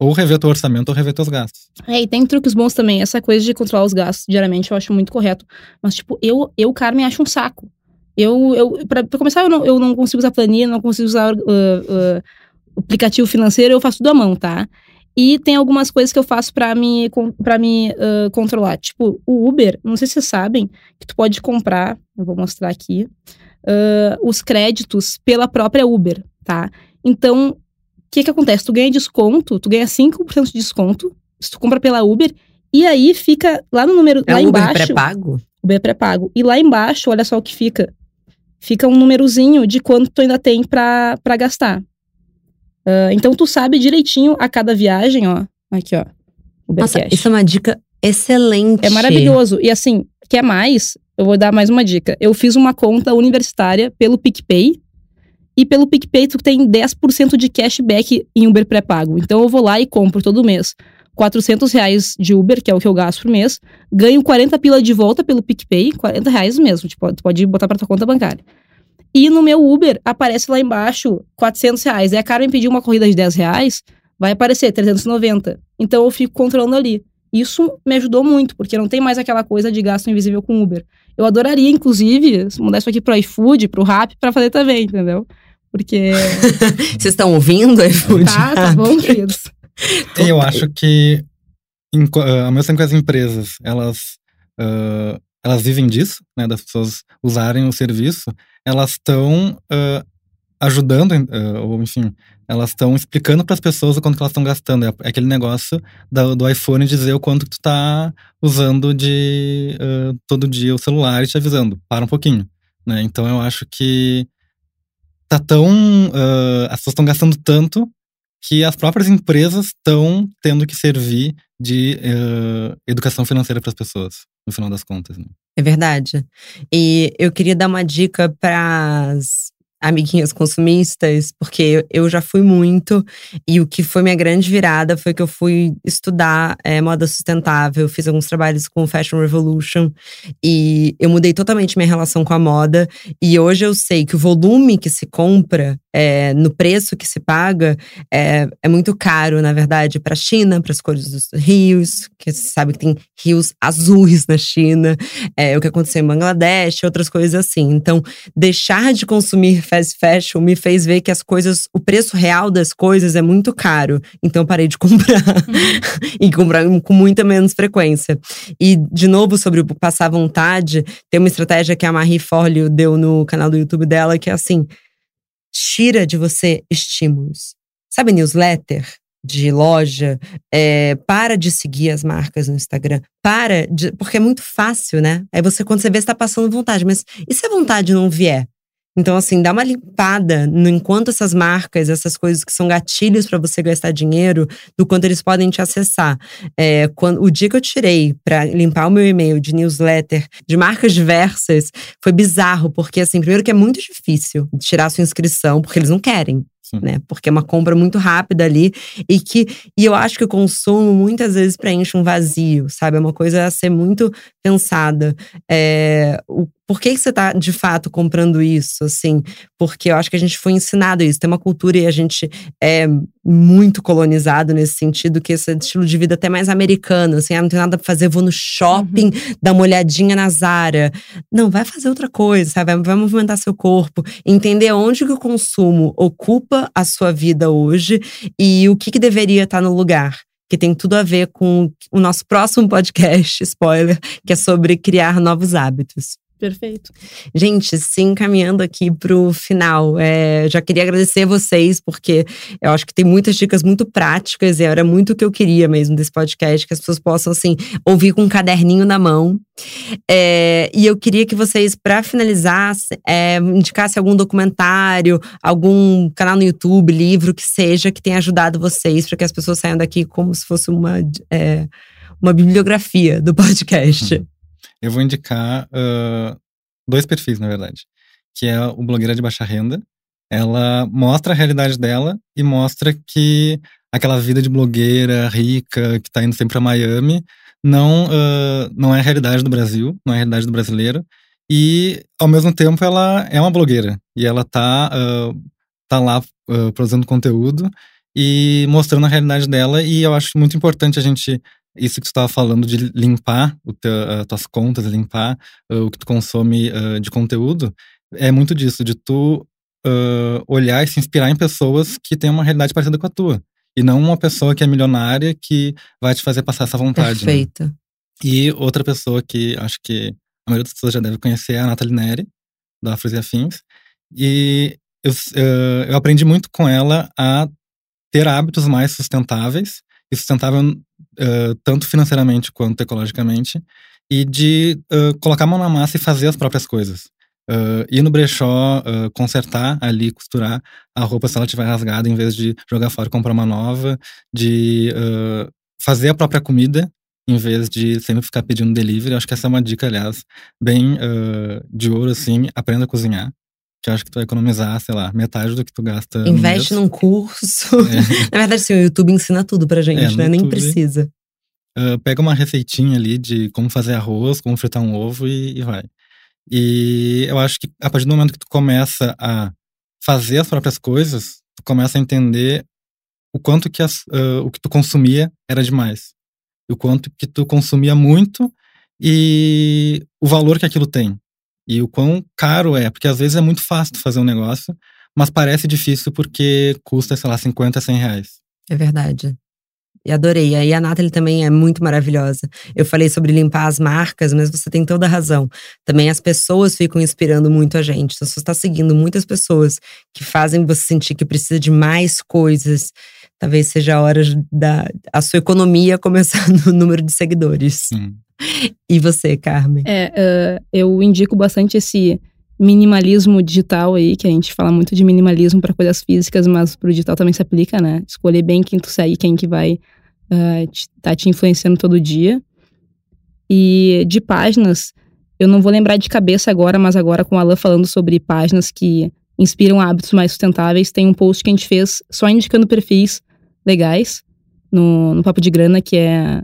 ou rever teu orçamento ou rever teus gastos. É, e tem truques bons também. Essa coisa de controlar os gastos, diariamente, eu acho muito correto. Mas, tipo, eu, eu Carmen, acho um saco. Eu, eu pra, pra começar, eu não, eu não consigo usar planilha, não consigo usar uh, uh, aplicativo financeiro, eu faço tudo à mão, tá? E tem algumas coisas que eu faço para me, pra me uh, controlar. Tipo, o Uber, não sei se vocês sabem, que tu pode comprar, eu vou mostrar aqui, os créditos pela própria Uber, tá? Então, que que acontece? Tu ganha desconto, tu ganha 5% de desconto se tu compra pela Uber, e aí fica lá no número, é lá Uber embaixo... pré-pago? Uber pré-pago. E lá embaixo, olha só o que fica. Fica um númerozinho de quanto tu ainda tem pra gastar. Uh, então, tu sabe direitinho a cada viagem, ó. Aqui, ó. Nossa, isso é uma dica excelente. É maravilhoso. E assim, quer mais? Eu vou dar mais uma dica. Eu fiz uma conta universitária pelo PicPay, e pelo PicPay, tu tem 10% de cashback em Uber pré-pago. Então eu vou lá e compro todo mês 400 reais de Uber, que é o que eu gasto por mês. Ganho 40 pila de volta pelo PicPay, 40 reais mesmo. Tipo, tu pode botar pra tua conta bancária. E no meu Uber, aparece lá embaixo 400 reais. E a cara me pediu uma corrida de 10 reais, vai aparecer 390. Então eu fico controlando ali. Isso me ajudou muito, porque não tem mais aquela coisa de gasto invisível com Uber. Eu adoraria, inclusive, mudar isso aqui pro iFood, pro Rap, para fazer também, entendeu? Porque. Vocês estão ouvindo, iFood? Tá, tá bom, queridos. Eu acho que, em, ao mesmo tempo que as empresas, elas, uh, elas vivem disso, né, das pessoas usarem o serviço, elas estão uh, ajudando, uh, ou enfim, elas estão explicando para as pessoas o quanto elas estão gastando. É, é aquele negócio do, iPhone dizer o quanto tu está usando de todo dia o celular e te avisando, para um pouquinho. Né? Então eu acho que tá tão. Uh, as pessoas estão gastando tanto que as próprias empresas estão tendo que servir de uh, educação financeira para as pessoas, no final das contas. Né? É verdade. E eu queria dar uma dica para as amiguinhas consumistas, porque eu já fui muito, e o que foi minha grande virada foi que eu fui estudar é, moda sustentável, fiz alguns trabalhos com Fashion Revolution, e eu mudei totalmente minha relação com a moda, e hoje eu sei que o volume que se compra é, no preço que se paga é, é muito caro, na verdade, para a China, para as cores dos rios, que você sabe que tem rios azuis na China, o que aconteceu em Bangladesh, outras coisas assim. Então, deixar de consumir fast fashion me fez ver que as coisas, o preço real das coisas é muito caro. Então, eu parei de comprar uhum. e comprar com muita menos frequência. E, de novo, sobre o passar vontade, tem uma estratégia que a Marie Forleo deu no canal do YouTube dela, que é assim tira de você estímulos. Sabe newsletter de loja? É, para de seguir as marcas no Instagram. Para de. Porque é muito fácil, né? Aí você, quando você vê, está passando vontade. Mas e se a vontade não vier? Então, assim, dá uma limpada no enquanto essas marcas, essas coisas que são gatilhos para você gastar dinheiro, do quanto eles podem te acessar. É, quando, o dia que eu tirei para limpar o meu e-mail de newsletter de marcas diversas foi bizarro, porque, assim, primeiro que é muito difícil tirar sua inscrição, porque eles não querem. Né? Porque é uma compra muito rápida ali e que e eu acho que o consumo muitas vezes preenche um vazio, sabe? É uma coisa a ser muito pensada. É, o, por que, que você está de fato comprando isso? Assim, porque eu acho que a gente foi ensinado isso. Tem uma cultura e a gente é muito colonizado nesse sentido, que esse estilo de vida até mais americano. Assim, ah, não tem nada para fazer, vou no shopping, uhum. dar uma olhadinha na Zara. Não, vai fazer outra coisa, sabe? Vai, vai movimentar seu corpo, entender onde que o consumo ocupa a sua vida hoje e o que, que deveria estar tá no lugar que tem tudo a ver com o nosso próximo podcast, spoiler, que é sobre criar novos hábitos. Perfeito. Gente, se encaminhando aqui para o final, é, já queria agradecer a vocês, porque eu acho que tem muitas dicas muito práticas e era muito o que eu queria mesmo desse podcast, que as pessoas possam, assim, ouvir com um caderninho na mão. É, e eu queria que vocês, para finalizar, é, indicassem algum documentário, algum canal no YouTube, livro que seja, que tenha ajudado vocês, para que as pessoas saiam daqui como se fosse uma, é, uma bibliografia do podcast. Uhum. Eu vou indicar uh, dois perfis, na verdade. Que é o Blogueira de Baixa Renda. Ela mostra a realidade dela e mostra que aquela vida de blogueira rica, que tá indo sempre pra Miami, não, uh, não é a realidade do Brasil, não é a realidade do brasileiro. E, ao mesmo tempo, ela é uma blogueira. E ela tá, uh, tá lá uh, produzindo conteúdo e mostrando a realidade dela. E eu acho muito importante a gente isso que tu estava falando de limpar o teu, as tuas contas, limpar uh, o que tu consome uh, de conteúdo, é muito disso, de tu uh, olhar e se inspirar em pessoas que têm uma realidade parecida com a tua. E não uma pessoa que é milionária que vai te fazer passar essa vontade. Né? Perfeito. Né? E outra pessoa que acho que a maioria das pessoas já deve conhecer é a Nathalie Neri, da Afros e Afins. E eu, eu aprendi muito com ela a ter hábitos mais sustentáveis e sustentável uh, tanto financeiramente quanto ecologicamente, e de uh, colocar a mão na massa e fazer as próprias coisas. Uh, ir no brechó, uh, consertar ali, costurar a roupa se ela estiver rasgada, em vez de jogar fora e comprar uma nova, de uh, fazer a própria comida, em vez de sempre ficar pedindo delivery. Acho que essa é uma dica, aliás, bem de ouro, assim, aprenda a cozinhar que eu acho que tu vai economizar, sei lá, metade do que tu gasta. Investe num curso. É. Na verdade, sim, o YouTube ensina tudo pra gente, é, né? Nem precisa. Uh, pega uma receitinha ali de como fazer arroz, como fritar um ovo e, e, vai. E eu acho que a partir do momento que tu começa a fazer as próprias coisas, tu começa a entender o quanto que as, uh, o que tu consumia era demais. E o quanto que tu consumia muito e o valor que aquilo tem. E o quão caro é, porque às vezes é muito fácil fazer um negócio, mas parece difícil porque custa, sei lá, 50, 100 reais. É verdade. E adorei. E a Nathalie também é muito maravilhosa. Eu falei sobre limpar as marcas, mas você tem toda a razão. Também as pessoas ficam inspirando muito a gente. Então, você está seguindo muitas pessoas que fazem você sentir que precisa de mais coisas. Talvez seja a hora da a sua economia começar no número de seguidores. Sim. E você, Carmen? É, uh, eu indico bastante esse minimalismo digital aí, que a gente fala muito de minimalismo para coisas físicas, mas pro digital também se aplica, né? Escolher bem quem tu segue, quem que vai uh, te, tá te influenciando todo dia. E de páginas, eu não vou lembrar de cabeça agora, mas agora com o Alan falando sobre páginas que inspiram hábitos mais sustentáveis, tem um post que a gente fez só indicando perfis legais no, no Papo de Grana, que é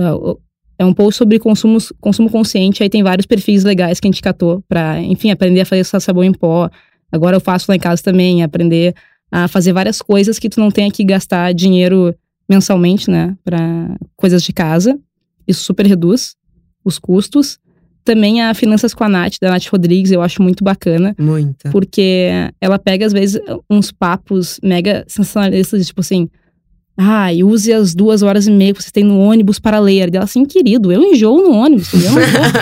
uh, é um post sobre consumo, consumo consciente, aí tem vários perfis legais que a gente catou pra, enfim, aprender a fazer sabão em pó. Agora eu faço lá em casa também, aprender a fazer várias coisas que tu não tenha que gastar dinheiro mensalmente, né, para coisas de casa. Isso super reduz os custos. Também a Finanças com a Nath, da Nath Rodrigues, eu acho muito bacana. Muito. Porque ela pega, às vezes, uns papos mega sensacionalistas, tipo assim, ah, e use as duas horas e meia que você tem no ônibus para ler. Ela assim, querido, eu enjoo no ônibus, entendeu?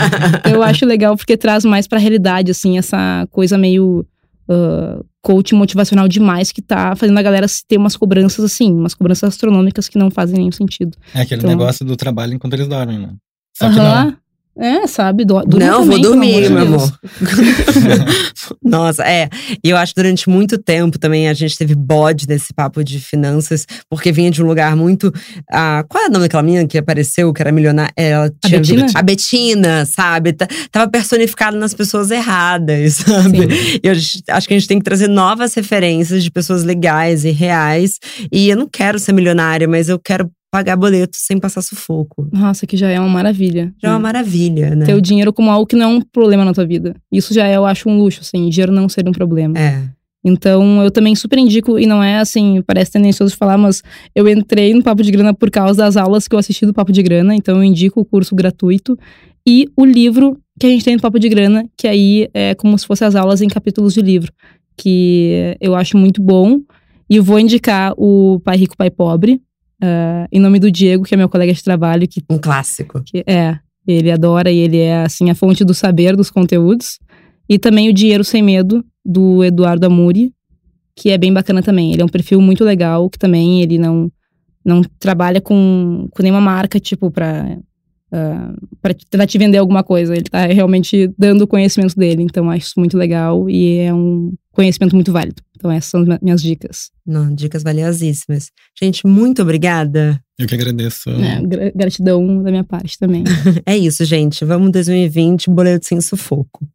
eu acho legal porque traz mais pra realidade, assim, essa coisa meio uh, coach motivacional demais que tá fazendo a galera ter umas cobranças, assim, umas cobranças astronômicas que não fazem nenhum sentido. É aquele então, negócio do trabalho enquanto eles dormem, né? Só que uh -huh. não. É, sabe? Do, não, vou dormir, meu amor. Nossa, é. E eu acho que durante muito tempo também a gente teve bode desse papo de finanças, porque vinha de um lugar muito. Ah, qual é o nome daquela menina que apareceu, que era milionária? Ela tinha, a Betina? A Betina, sabe? Tava personificada nas pessoas erradas, sabe? Sim. E eu acho que a gente tem que trazer novas referências de pessoas legais e reais. E eu não quero ser milionária, mas eu quero pagar boleto sem passar sufoco. Nossa, que já é uma maravilha. Já é uma maravilha, né? Ter o dinheiro como algo que não é um problema na tua vida. Isso já é, eu acho, um luxo, assim, dinheiro não ser um problema. É. Então, eu também super indico, e não é assim, parece tendencioso falar, mas eu entrei no Papo de Grana por causa das aulas que eu assisti do Papo de Grana, então eu indico o curso gratuito e o livro que a gente tem no Papo de Grana, que aí é como se fossem as aulas em capítulos de livro, que eu acho muito bom. E vou indicar o Pai Rico, Pai Pobre, Uh, em nome do Diego, que é meu colega de trabalho. Que, um clássico. Que, é. Ele adora e ele é, assim, a fonte do saber dos conteúdos. E também o Dinheiro Sem Medo, do Eduardo Amuri, que é bem bacana também. Ele é um perfil muito legal, que também ele não, não trabalha com, com nenhuma marca, tipo, pra, uh, pra tentar te vender alguma coisa. Ele tá realmente dando o conhecimento dele. Então, acho isso muito legal e é um conhecimento muito válido. Então, essas são as minhas dicas. Não, dicas valiosíssimas. Gente, muito obrigada. Eu que agradeço. É, gratidão da minha parte também. é isso, gente. Vamos 2020, boleto sem sufoco.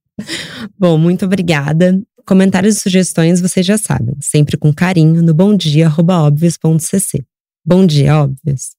Bom, muito obrigada. Comentários e sugestões vocês já sabem, sempre com carinho no bomdia.obvious.cc. Bom dia, óbvios!